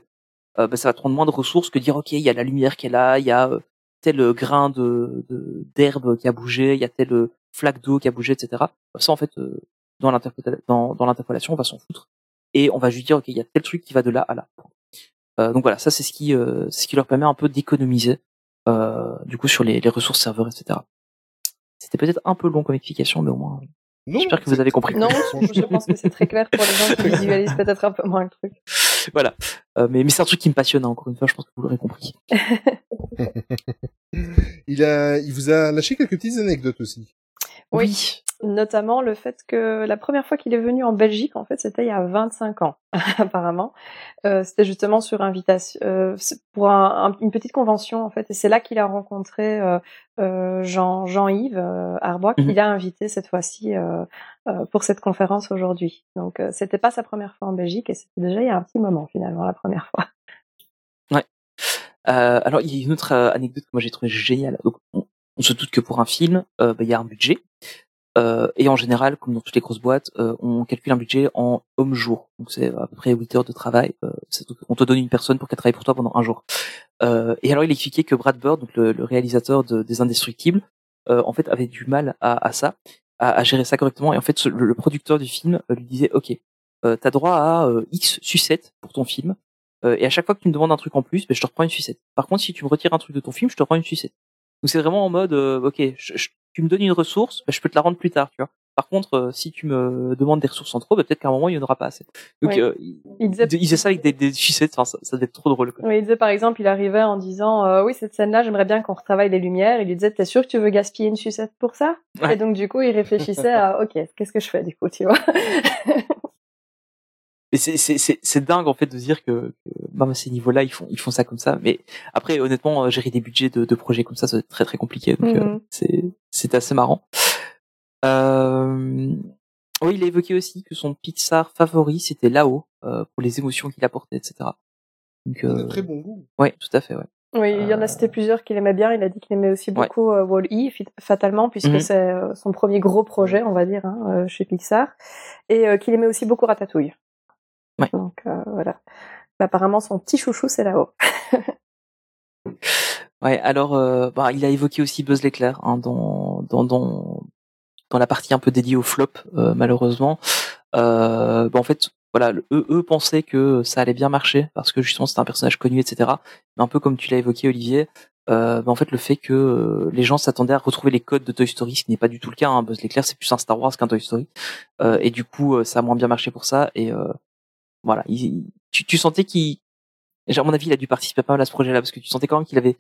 Euh, bah, ça va te prendre moins de ressources que dire, ok, il y a la lumière qui est là, il y a tel grain de d'herbe qui a bougé, il y a euh, flaque d'eau qui a bougé, etc. Ça, en fait, euh, dans dans, dans l'interpolation, on va s'en foutre et on va juste dire, ok, il y a tel truc qui va de là à là. Euh, donc voilà, ça c'est ce qui, euh, c'est ce qui leur permet un peu d'économiser, euh, du coup, sur les, les ressources serveurs, etc. C'était peut-être un peu long comme explication, mais au moins, Non, j'espère que vous avez compris. non, je pense que c'est très clair pour les gens qui visualisent peut-être un peu moins le truc. voilà. Euh, mais mais c'est un truc qui me passionne, hein, encore une fois, je pense que vous l'aurez compris. Il a, il vous a lâché quelques petites anecdotes aussi. Oui. Notamment le fait que la première fois qu'il est venu en Belgique, en fait, c'était il y a 25 ans, apparemment. Euh, c'était justement sur invitation, euh, pour un- un- une petite convention, en fait. Et c'est là qu'il a rencontré euh, euh, Jean, Jean-Yves euh, Arbois, Mhm. qu'il a invité cette fois-ci euh, euh, pour cette conférence aujourd'hui. Donc, euh, c'était pas sa première fois en Belgique et c'était déjà il y a un petit moment, finalement, la première fois. Euh, alors, il y a une autre anecdote que moi j'ai trouvé géniale. Donc, on, on se doute que pour un film, euh, bah, il y a un budget. Euh, et en général, comme dans toutes les grosses boîtes, euh, on calcule un budget en homme-jour. Donc c'est à peu près 8 heures de travail. Euh, on te donne une personne pour qu'elle travaille pour toi pendant un jour. Et alors il expliquait que Brad Bird, donc le, réalisateur de, des Indestructibles, en fait avait du mal à, ça, à, gérer ça correctement. Et en fait, le, producteur du film lui disait, ok, euh, t'as droit à X sucettes pour ton film. Et à chaque fois que tu me demandes un truc en plus, ben, je te reprends une sucette. Par contre, si tu me retires un truc de ton film, je te reprends une sucette. Donc c'est vraiment en mode, ok, je- je- tu me donnes une ressource, ben, je peux te la rendre plus tard, tu vois. Par contre, euh, si tu me demandes des ressources en trop, ben, peut-être qu'à un moment il n'y en aura pas assez. Donc euh, il, disait- il ça avec des, des enfin, ça, ça devait être trop drôle. Quoi. Il disait par exemple, il arrivait en disant euh, oui cette scène-là, j'aimerais bien qu'on retravaille les lumières. Il lui disait t'es sûr que tu veux gaspiller une sucette pour ça? Ouais. Et donc du coup, il réfléchissait à ok qu'est-ce que je fais du coup, tu vois? mais c'est c'est c'est c'est dingue en fait de dire que, que même à ces niveaux-là ils font ils font ça comme ça. Mais après honnêtement euh, gérer des budgets de, de projets comme ça c'est très très compliqué. Donc euh, Mhm. c'est c'est assez marrant. Euh... Oui, il a évoqué aussi que son Pixar favori c'était là-haut euh, pour les émotions qu'il apportait, etc. Donc euh... très bon goût. ouais, tout à fait, ouais. Oui, il y en Euh, a cité plusieurs qu'il aimait bien. Il a dit qu'il aimait aussi Ouais. beaucoup euh, Wall-E, fatalement, puisque Mhm. c'est euh, son premier gros projet, on va dire, hein, euh, chez Pixar. Et euh, qu'il aimait aussi beaucoup Ratatouille. Ouais. Donc euh, voilà. Mais apparemment, son petit chouchou, c'est là-haut. Ouais, alors euh, bah, il a évoqué aussi Buzz l'éclair hein, dans, dans dans dans la partie un peu dédiée au flop euh, malheureusement. Euh, bah, en fait, voilà, eux, eux pensaient que ça allait bien marcher parce que justement c'était un personnage connu, etc. Mais un peu comme tu l'as évoqué, Olivier, euh, bah, en fait le fait que les gens s'attendaient à retrouver les codes de Toy Story, ce qui n'est pas du tout le cas. Hein. Buzz l'éclair c'est plus un Star Wars qu'un Toy Story, Euh, et du coup ça a moins bien marché pour ça. Et euh, voilà, il- tu, tu sentais qu'il, à mon avis, il a dû participer pas mal à ce projet-là parce que tu sentais quand même qu'il avait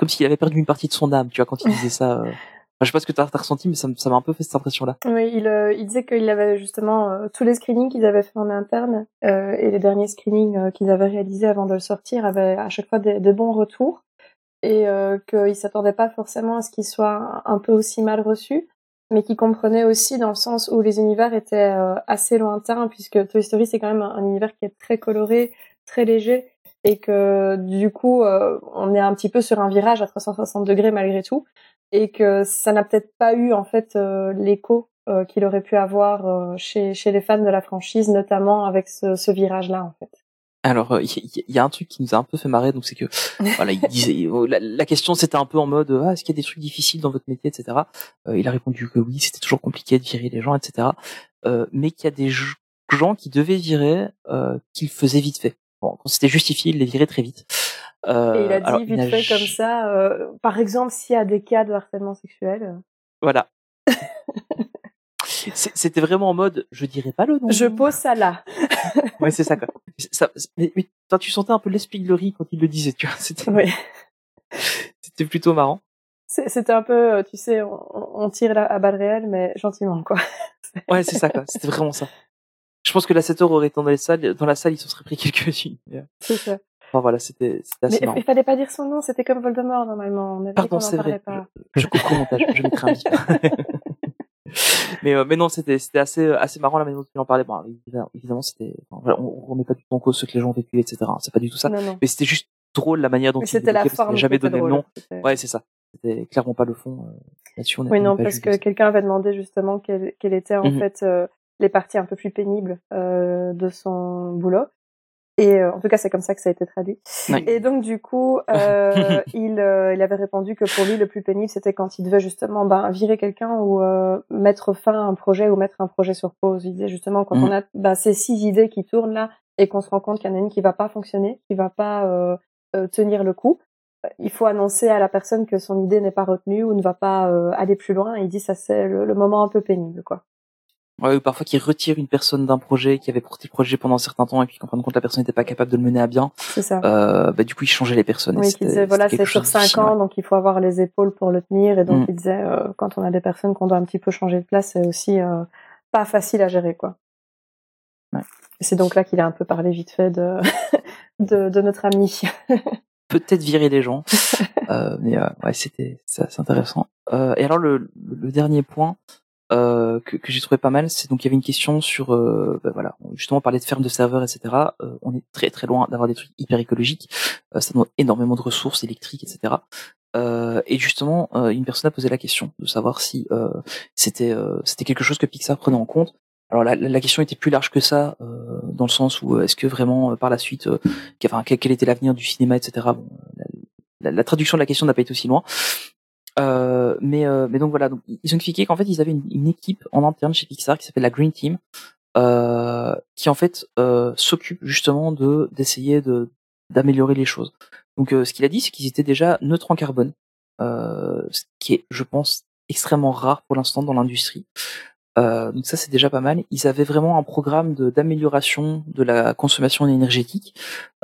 comme s'il avait perdu une partie de son âme, tu vois, quand il disait ça. euh. Enfin, je sais pas ce que t'as as ressenti, mais ça m'a un peu fait cette impression-là. Oui, il, euh, disait qu'il avait justement euh, tous les screenings qu'ils avaient fait en interne euh, et les derniers screenings qu'ils avaient réalisés avant de le sortir avaient à chaque fois des, bons retours et qu'il s'attendait pas forcément à ce qu'il soit un peu aussi mal reçu, mais qu'il comprenait aussi dans le sens où les univers étaient euh, assez lointains puisque Toy Story c'est quand même un, un univers qui est très coloré, très léger et que du coup euh, on est un petit peu sur un virage à 360 degrés malgré tout et que ça n'a peut-être pas eu en fait euh, l'écho qu'il aurait pu avoir chez, chez les fans de la franchise, notamment avec ce, ce virage-là en fait. Alors, euh, il y, y- a un truc qui nous a un peu fait marrer, donc c'est que voilà, il disait oh, la, la question c'était un peu en mode ah, est-ce qu'il y a des trucs difficiles dans votre métier, etc. Euh, il a répondu que oui, c'était toujours compliqué de virer les gens, etc. Euh, mais qu'il y a des gens qui devaient virer, euh, qu'ils faisaient vite fait. Bon, quand c'était justifié, il les virait très vite. Euh, et il a dit alors, vite fait comme ça, euh, par exemple s'il y a des cas de harcèlement sexuel, euh, Voilà. C'était vraiment en mode, je dirais pas le nom. je pose ça là. Ouais, c'est ça, quoi. Ça, mais, mais, toi, tu sentais un peu l'espièglerie quand il le disait, tu vois. C'était, c'était plutôt marrant. C'était un peu, euh, tu sais, on, on tire à balles réelles, mais gentiment quoi. Ouais, c'est ça, quoi. C'était vraiment ça. Je pense que la 7 heures aurait été dans la salle, dans la salle, ils se seraient pris quelques-unes. Euh, C'est ça. Enfin, voilà, c'était, c'était assez Mais il fallait pas dire son nom, c'était comme Voldemort normalement. On avait Pardon, c'est vrai. pas. Je, je coupe au montage, je mettrai un bip. mais, euh, mais non, c'était, c'était assez, assez marrant la manière dont il en parlait. Bon, évidemment, c'était, enfin, on, remet pas du tout en cause ce que les gens ont vécu, etc. hein. C'est pas du tout ça. Non, non. Mais c'était juste drôle la manière dont Mais il c'était la forme. jamais était donné le nom. Ouais, c'est ça. C'était clairement pas le fond. euh, Là-dessus, Oui, non, parce que quelqu'un avait demandé justement quelles quelles étaient en Mhm. fait euh, les parties un peu plus pénibles euh, de son boulot. Et euh, en tout cas, c'est comme ça que ça a été traduit. Et donc, du coup, euh, il, euh, il avait répondu que pour lui, le plus pénible, c'était quand il devait justement ben, virer quelqu'un ou euh, mettre fin à un projet ou mettre un projet sur pause. Il disait justement quand Mhm. on a ben, ces six idées qui tournent là et qu'on se rend compte qu'il y en a une qui va pas fonctionner, qui va pas euh, euh, tenir le coup, il faut annoncer à la personne que son idée n'est pas retenue ou ne va pas euh, aller plus loin. Il dit ça c'est le, le moment un peu pénible quoi. Ouais, ou parfois qu'ils retirent une personne d'un projet qui avait porté le projet pendant un certain temps et puis qu'en fin de compte la personne n'était pas capable de le mener à bien. C'est ça. Euh, bah du coup ils changeaient les personnes. Oui, qui disait voilà, c'est sur chose de cinq difficile, ans, ouais. donc il faut avoir les épaules pour le tenir. Et donc Mm. il disait euh, quand on a des personnes qu'on doit un petit peu changer de place, c'est aussi euh, pas facile à gérer quoi. Ouais. C'est donc là qu'il a un peu parlé vite fait de de, de notre ami. Peut-être virer les gens, euh, mais euh, ouais c'était c'est intéressant. Euh, et alors le, le dernier point euh, que, que j'ai trouvé pas mal, c'est donc il y avait une question sur euh, bah, voilà justement on parlait de ferme de serveurs etc. Euh, on est très très loin d'avoir des trucs hyper écologiques. Euh, ça demande énormément de ressources électriques etc. Euh, et justement, une personne a posé la question de savoir si c'était c'était quelque chose que Pixar prenait en compte. Alors la, la question était plus large que ça, dans le sens où est-ce que vraiment par la suite, qu- enfin, quel, était l'avenir du cinéma, etc. Bon, la- la traduction de la question n'a pas été aussi loin. Euh, mais, euh, mais donc voilà, donc, ils ont expliqué qu'en fait ils avaient une, équipe en interne chez Pixar qui s'appelle la Green Team, euh, qui en fait euh, s'occupe justement de d'essayer de d'améliorer les choses. Donc euh, ce qu'il a dit, c'est qu'ils étaient déjà neutres en carbone, ce qui est, je pense, extrêmement rare pour l'instant dans l'industrie. Euh, donc ça c'est déjà pas mal. Ils avaient vraiment un programme d'amélioration de, la consommation énergétique.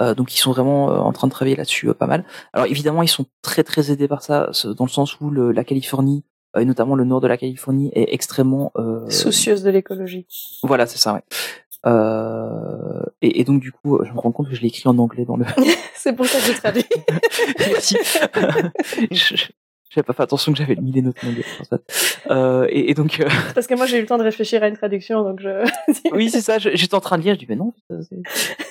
Euh, donc ils sont vraiment euh, en train de travailler là-dessus pas mal. Alors évidemment ils sont très très aidés par ça, dans le sens où le- la Californie et notamment le nord de la Californie est extrêmement Soucieuse de l'écologie. voilà, c'est ça, ouais. Euh, et, et, donc du coup, je me rends compte que je l'ai écrit en anglais dans le. c'est pour ça que j'ai traduit. Merci. je, j'avais pas fait attention que j'avais mis les notes fait. euh, et, et, donc. Euh... Parce que moi j'ai eu le temps de réfléchir à une traduction, donc je. oui, c'est ça. J'étais en train de lire, je dis mais non.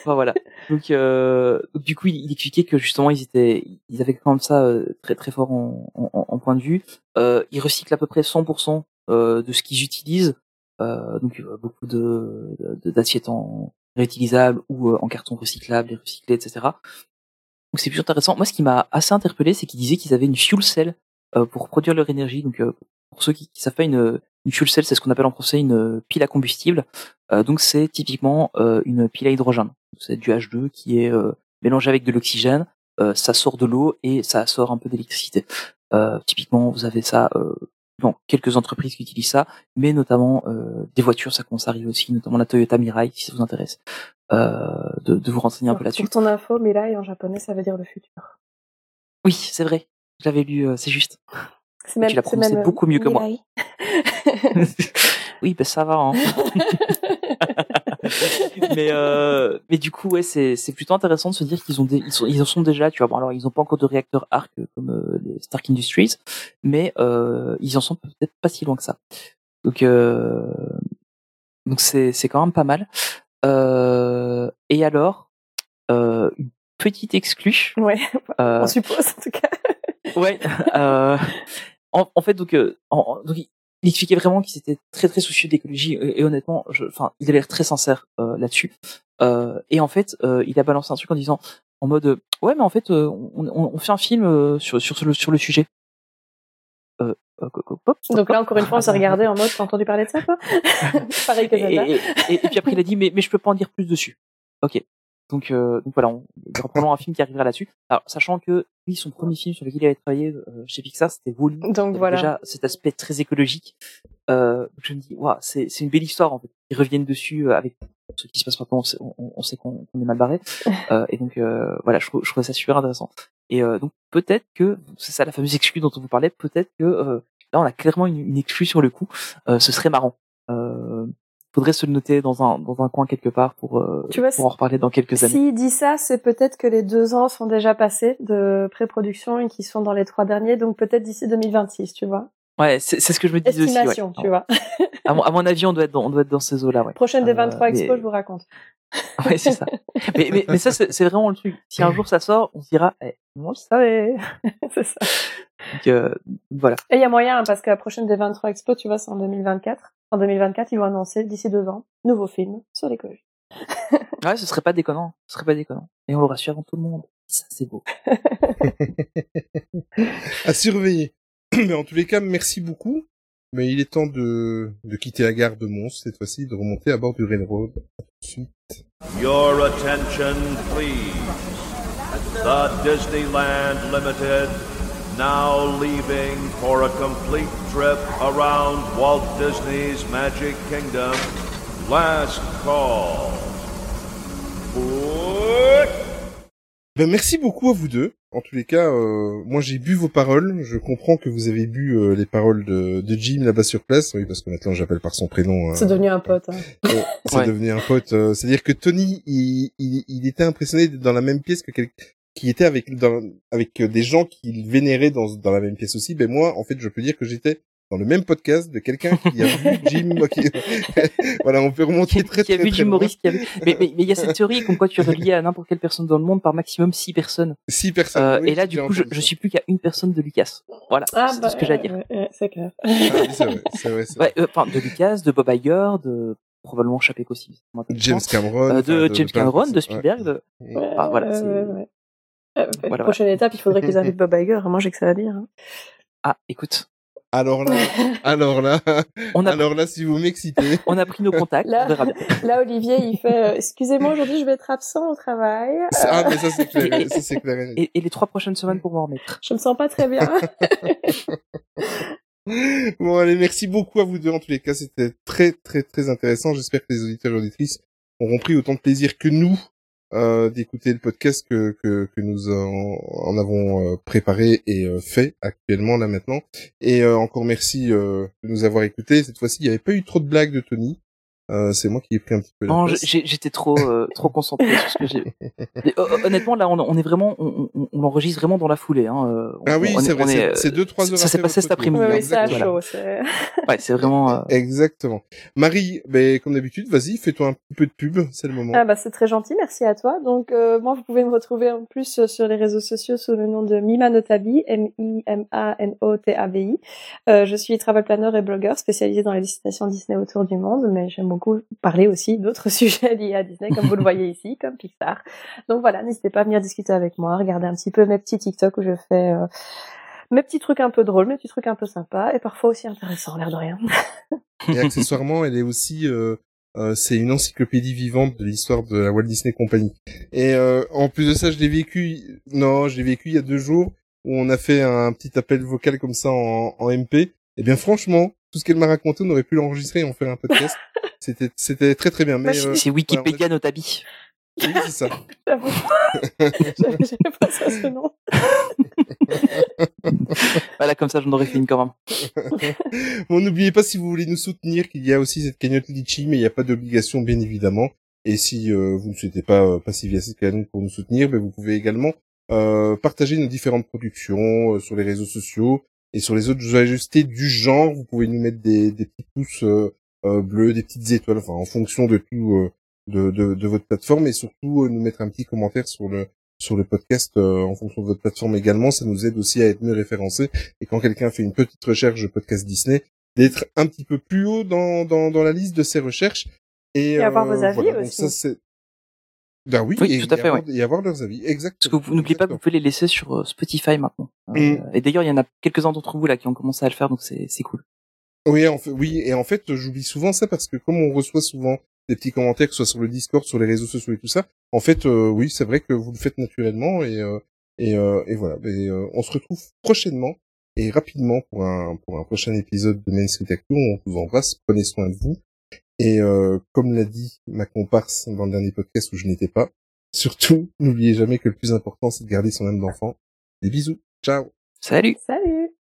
Enfin, voilà. Donc, euh, donc, du coup, il, il, expliquait que justement ils étaient, ils avaient quand même ça euh, très très fort en, en, en point de vue. Euh, ils recyclent à peu près 100% euh, de ce qu'ils utilisent. Euh, donc beaucoup de d'assiettes en réutilisables ou en carton recyclable et recyclé, etc. Donc c'est plus intéressant. Moi, ce qui m'a assez interpellé, c'est qu'ils disaient qu'ils avaient une fuel cell pour produire leur énergie. Donc pour ceux qui, qui savent pas, une, une fuel cell, c'est ce qu'on appelle en français une pile à combustible. Euh, donc c'est typiquement euh, une pile à hydrogène. C'est du H2 qui est mélangé avec de l'oxygène. ça sort de l'eau et ça sort un peu d'électricité. typiquement, vous avez ça Bon, quelques entreprises qui utilisent ça, mais notamment euh, des voitures, ça commence à arriver aussi, notamment la Toyota Mirai, si ça vous intéresse, euh, de, de, vous renseigner un peu là-dessus. Pour ton info, Mirai en japonais, ça veut dire le futur. Oui, c'est vrai. Je l'avais lu, euh, c'est juste. C'est même, tu l'as prononcé beaucoup mieux que moi. oui, ben ça va. Hein. mais euh, mais du coup ouais c'est c'est plutôt intéressant de se dire qu'ils ont des, ils sont ils en sont déjà tu vois bon alors ils ont pas encore de réacteurs arc comme euh, les Stark Industries mais euh, ils en sont peut-être pas si loin que ça donc euh, donc c'est c'est quand même pas mal euh, et alors euh, une petite exclue ouais on suppose en tout cas ouais en, en, fait donc, en, donc il expliquait vraiment qu'il était très très soucieux d'écologie et, et, honnêtement, enfin, il a l'air très sincère euh, là-dessus. Euh, et en fait, euh, il a balancé un truc en disant, en mode, ouais, mais en fait, euh, on, on, fait un film euh, sur sur le sur le sujet. Donc là, encore une fois, on s'est regardé en mode, t'as entendu parler de ça, quoi Pareil que et, et, et, puis après, il a dit, mais mais je peux pas en dire plus dessus. Ok. Donc, euh, donc voilà, on, il y aura probablement un film qui arrivera là-dessus. Alors, sachant que lui, son premier film sur lequel il avait travaillé euh, chez Pixar, c'était Wall-E. Donc voilà. Déjà, cet aspect très écologique. Euh, je me dis, waouh, c'est c'est une belle histoire en fait. Ils reviennent dessus euh, avec ce qui se passe maintenant. On, on, sait qu'on est mal barré. Euh, et donc euh, voilà, je, je trouvais ça super intéressant. Et donc peut-être que c'est ça la fameuse excuse dont on vous parlait. Peut-être que là, on a clairement une, une excuse sur le coup. ce serait marrant. Euh, faudrait se le noter dans un dans un coin quelque part pour euh, tu vois, pour en reparler dans quelques années. S'il dit ça, c'est peut-être que les deux ans sont déjà passés de pré-production et qui sont dans les trois derniers, donc peut-être d'ici 2026, tu vois. Ouais, c'est ce que je me dis aussi. Ouais. tu vois. à, mon, à mon avis, on doit être dans, on doit être dans ces eaux-là. Ouais. Prochaine des 23 euh, expos, mais... je vous raconte. ouais, c'est ça. mais, mais, mais ça, c'est vraiment le truc. Si un jour ça sort, on se dira, eh, moi je savais. c'est ça. Donc, euh, voilà. Et il y a moyen, hein, parce que la prochaine des 23 expos, tu vois, c'est en 2024. En 2024, ils vont annoncer, d'ici deux ans, nouveau film sur l'écologie. ouais, ce serait pas déconnant. Ce serait pas déconnant. Et on le rassure avant tout le monde. Ça, c'est beau. à surveiller. Mais en tous les cas, merci beaucoup. Mais il est temps de, de quitter la gare de Mons, cette fois-ci, de remonter à bord du Railroad. À tout de suite. Your attention, please. The Disneyland Limited now leaving for a complete trip around Walt Disney's Magic Kingdom. Last call. Ben merci beaucoup à vous deux. En tous les cas, euh, moi j'ai bu vos paroles. Je comprends que vous avez bu euh, les paroles de, de Jim là-bas sur place. Oui, parce que maintenant j'appelle par son prénom. Euh, c'est devenu un pote. Hein. c'est ouais. devenu un pote. Euh, c'est-à-dire que Tony, il, il, il, était impressionné d'être dans la même pièce que quelqu'un qui était avec dans, avec des gens qu'il vénérait dans, dans la même pièce aussi. Ben moi, en fait, je peux dire que j'étais dans le même podcast de quelqu'un qui a vu Jim. Qui... voilà, on peut remonter très qui très, a vu très Jim Morris. Qui a vu... Mais mais il y a cette théorie comme quoi tu es relié à n'importe quelle personne dans le monde par maximum six personnes. Six personnes. Euh, oui, et là, du coup, je, je suis plus qu'à une personne de Lucas. Voilà, ah, c'est bah, ce que j'ai à dire. Euh, c'est clair. Ah, oui, c'est vrai, c'est vrai. Ouais, euh, enfin, de Lucas, de Bob Iger, de probablement Chapek aussi. James Cameron. Euh, de, de, James Cameron, de Spielberg. De... Ouais, voilà. Euh, voilà, prochaine étape, il faudrait qu'ils invitent Bob Iger. Moi, j'ai que ça à dire. Hein. Ah, écoute. Alors là, alors là, on a alors là, si vous m'excitez. On a pris nos contacts. Là, là Olivier, il fait, euh, excusez-moi, aujourd'hui, je vais être absent au travail. Ah, mais ça, c'est clair. ça, c'est clair. Et, et, les trois prochaines semaines pour m'en remettre. Je me sens pas très bien. bon, allez, merci beaucoup à vous deux. En tous les cas, c'était très, très, très intéressant. J'espère que les auditeurs et auditrices auront pris autant de plaisir que nous euh, d'écouter le podcast que, que, que nous en, en avons euh, préparé et euh, fait actuellement là maintenant. Et encore merci de nous avoir écoutés. Cette fois-ci, il n'y avait pas eu trop de blagues de Tony. Euh, c'est moi qui ai pris un petit peu la Non, j'étais trop euh, trop concentré sur ce que j'ai. Mais, euh, Honnêtement, là, on, on est vraiment, on, on, on enregistre vraiment dans la foulée. Hein. euh, Ah oui, c'est est- vrai, c'est- est, c'est deux, trois heures Ça s'est passé cet après-midi. Oui, retour. oui, c'est à Exactement. chaud. c'est- Ouais, c'est vraiment. euh, Exactement. Marie, ben, comme d'habitude, vas-y, fais-toi un petit peu de pub, c'est le moment. Ah bah c'est très gentil, merci à toi. Donc euh, moi vous pouvez me retrouver en plus sur les réseaux sociaux sous le nom de Mima Notabi, M-I-M-A-N-O-T-A-B-I. Euh, je suis travel planner et blogueur spécialisée dans les destinations Disney autour du monde, mais j'aime beaucoup parler aussi d'autres sujets liés à Disney, comme vous le voyez ici, comme Pixar. Donc voilà, n'hésitez pas à venir discuter avec moi, regarder un petit peu mes petits TikTok où je fais euh, mes petits trucs un peu drôles, mes petits trucs un peu sympas et parfois aussi intéressants, l'air de rien. Et accessoirement, elle est aussi, euh, euh, c'est une encyclopédie vivante de l'histoire de la Walt Disney Company. Et en plus de ça, je l'ai vécu, non, je l'ai vécu il y a deux jours où on a fait un petit appel vocal comme ça en, en MP. Et bien franchement, tout ce qu'elle m'a raconté, on aurait pu l'enregistrer et en faire un podcast. C'était, c'était très très bien. Mais euh, C'est Wikipédia Notabi. oui, c'est ça. J'avoue. J'avais pas ça ce nom. Voilà, comme ça, j'en aurais fait une quand même. bon, n'oubliez pas si vous voulez nous soutenir qu'il y a aussi cette cagnotte Litchi, mais il n'y a pas d'obligation bien évidemment. Et si euh, vous ne souhaitez pas euh, passer via cette cagnotte pour nous soutenir, ben, vous pouvez également euh, partager nos différentes productions euh, sur les réseaux sociaux et sur les autres ajustés du genre. Vous pouvez nous mettre des, des petits pouces bleus, des petites étoiles, enfin en fonction de tout euh, de, de, de votre plateforme et surtout euh, nous mettre un petit commentaire sur le sur le podcast euh, en fonction de votre plateforme également. Ça nous aide aussi à être mieux référencés et quand quelqu'un fait une petite recherche de podcast Disney, d'être un petit peu plus haut dans, dans, dans la liste de ses recherches. Et, Et avoir euh, vos avis voilà. Donc aussi. ça, c'est... Ben oui, Oui, et, tout à et fait, avoir, et avoir leurs avis, Parce exactement. que vous n'oubliez pas que vous pouvez les laisser sur euh, Spotify maintenant. Euh, Mm. Et d'ailleurs, il y en a quelques-uns d'entre vous là qui ont commencé à le faire, donc c'est c'est cool. Oui, en fait, oui, et en fait, j'oublie souvent ça parce que comme on reçoit souvent des petits commentaires, que ce soit sur le Discord, sur les réseaux sociaux et tout ça, en fait, euh, oui, c'est vrai que vous le faites naturellement et euh, et, euh, et voilà. Et, euh, on se retrouve prochainement et rapidement pour un pour un prochain épisode de Main Street Actu. On vous embrasse, prenez soin de vous. Et euh, comme l'a dit ma comparse dans le dernier podcast où je n'étais pas, surtout n'oubliez jamais que le plus important c'est de garder son âme d'enfant. Des bisous, ciao. Salut Salut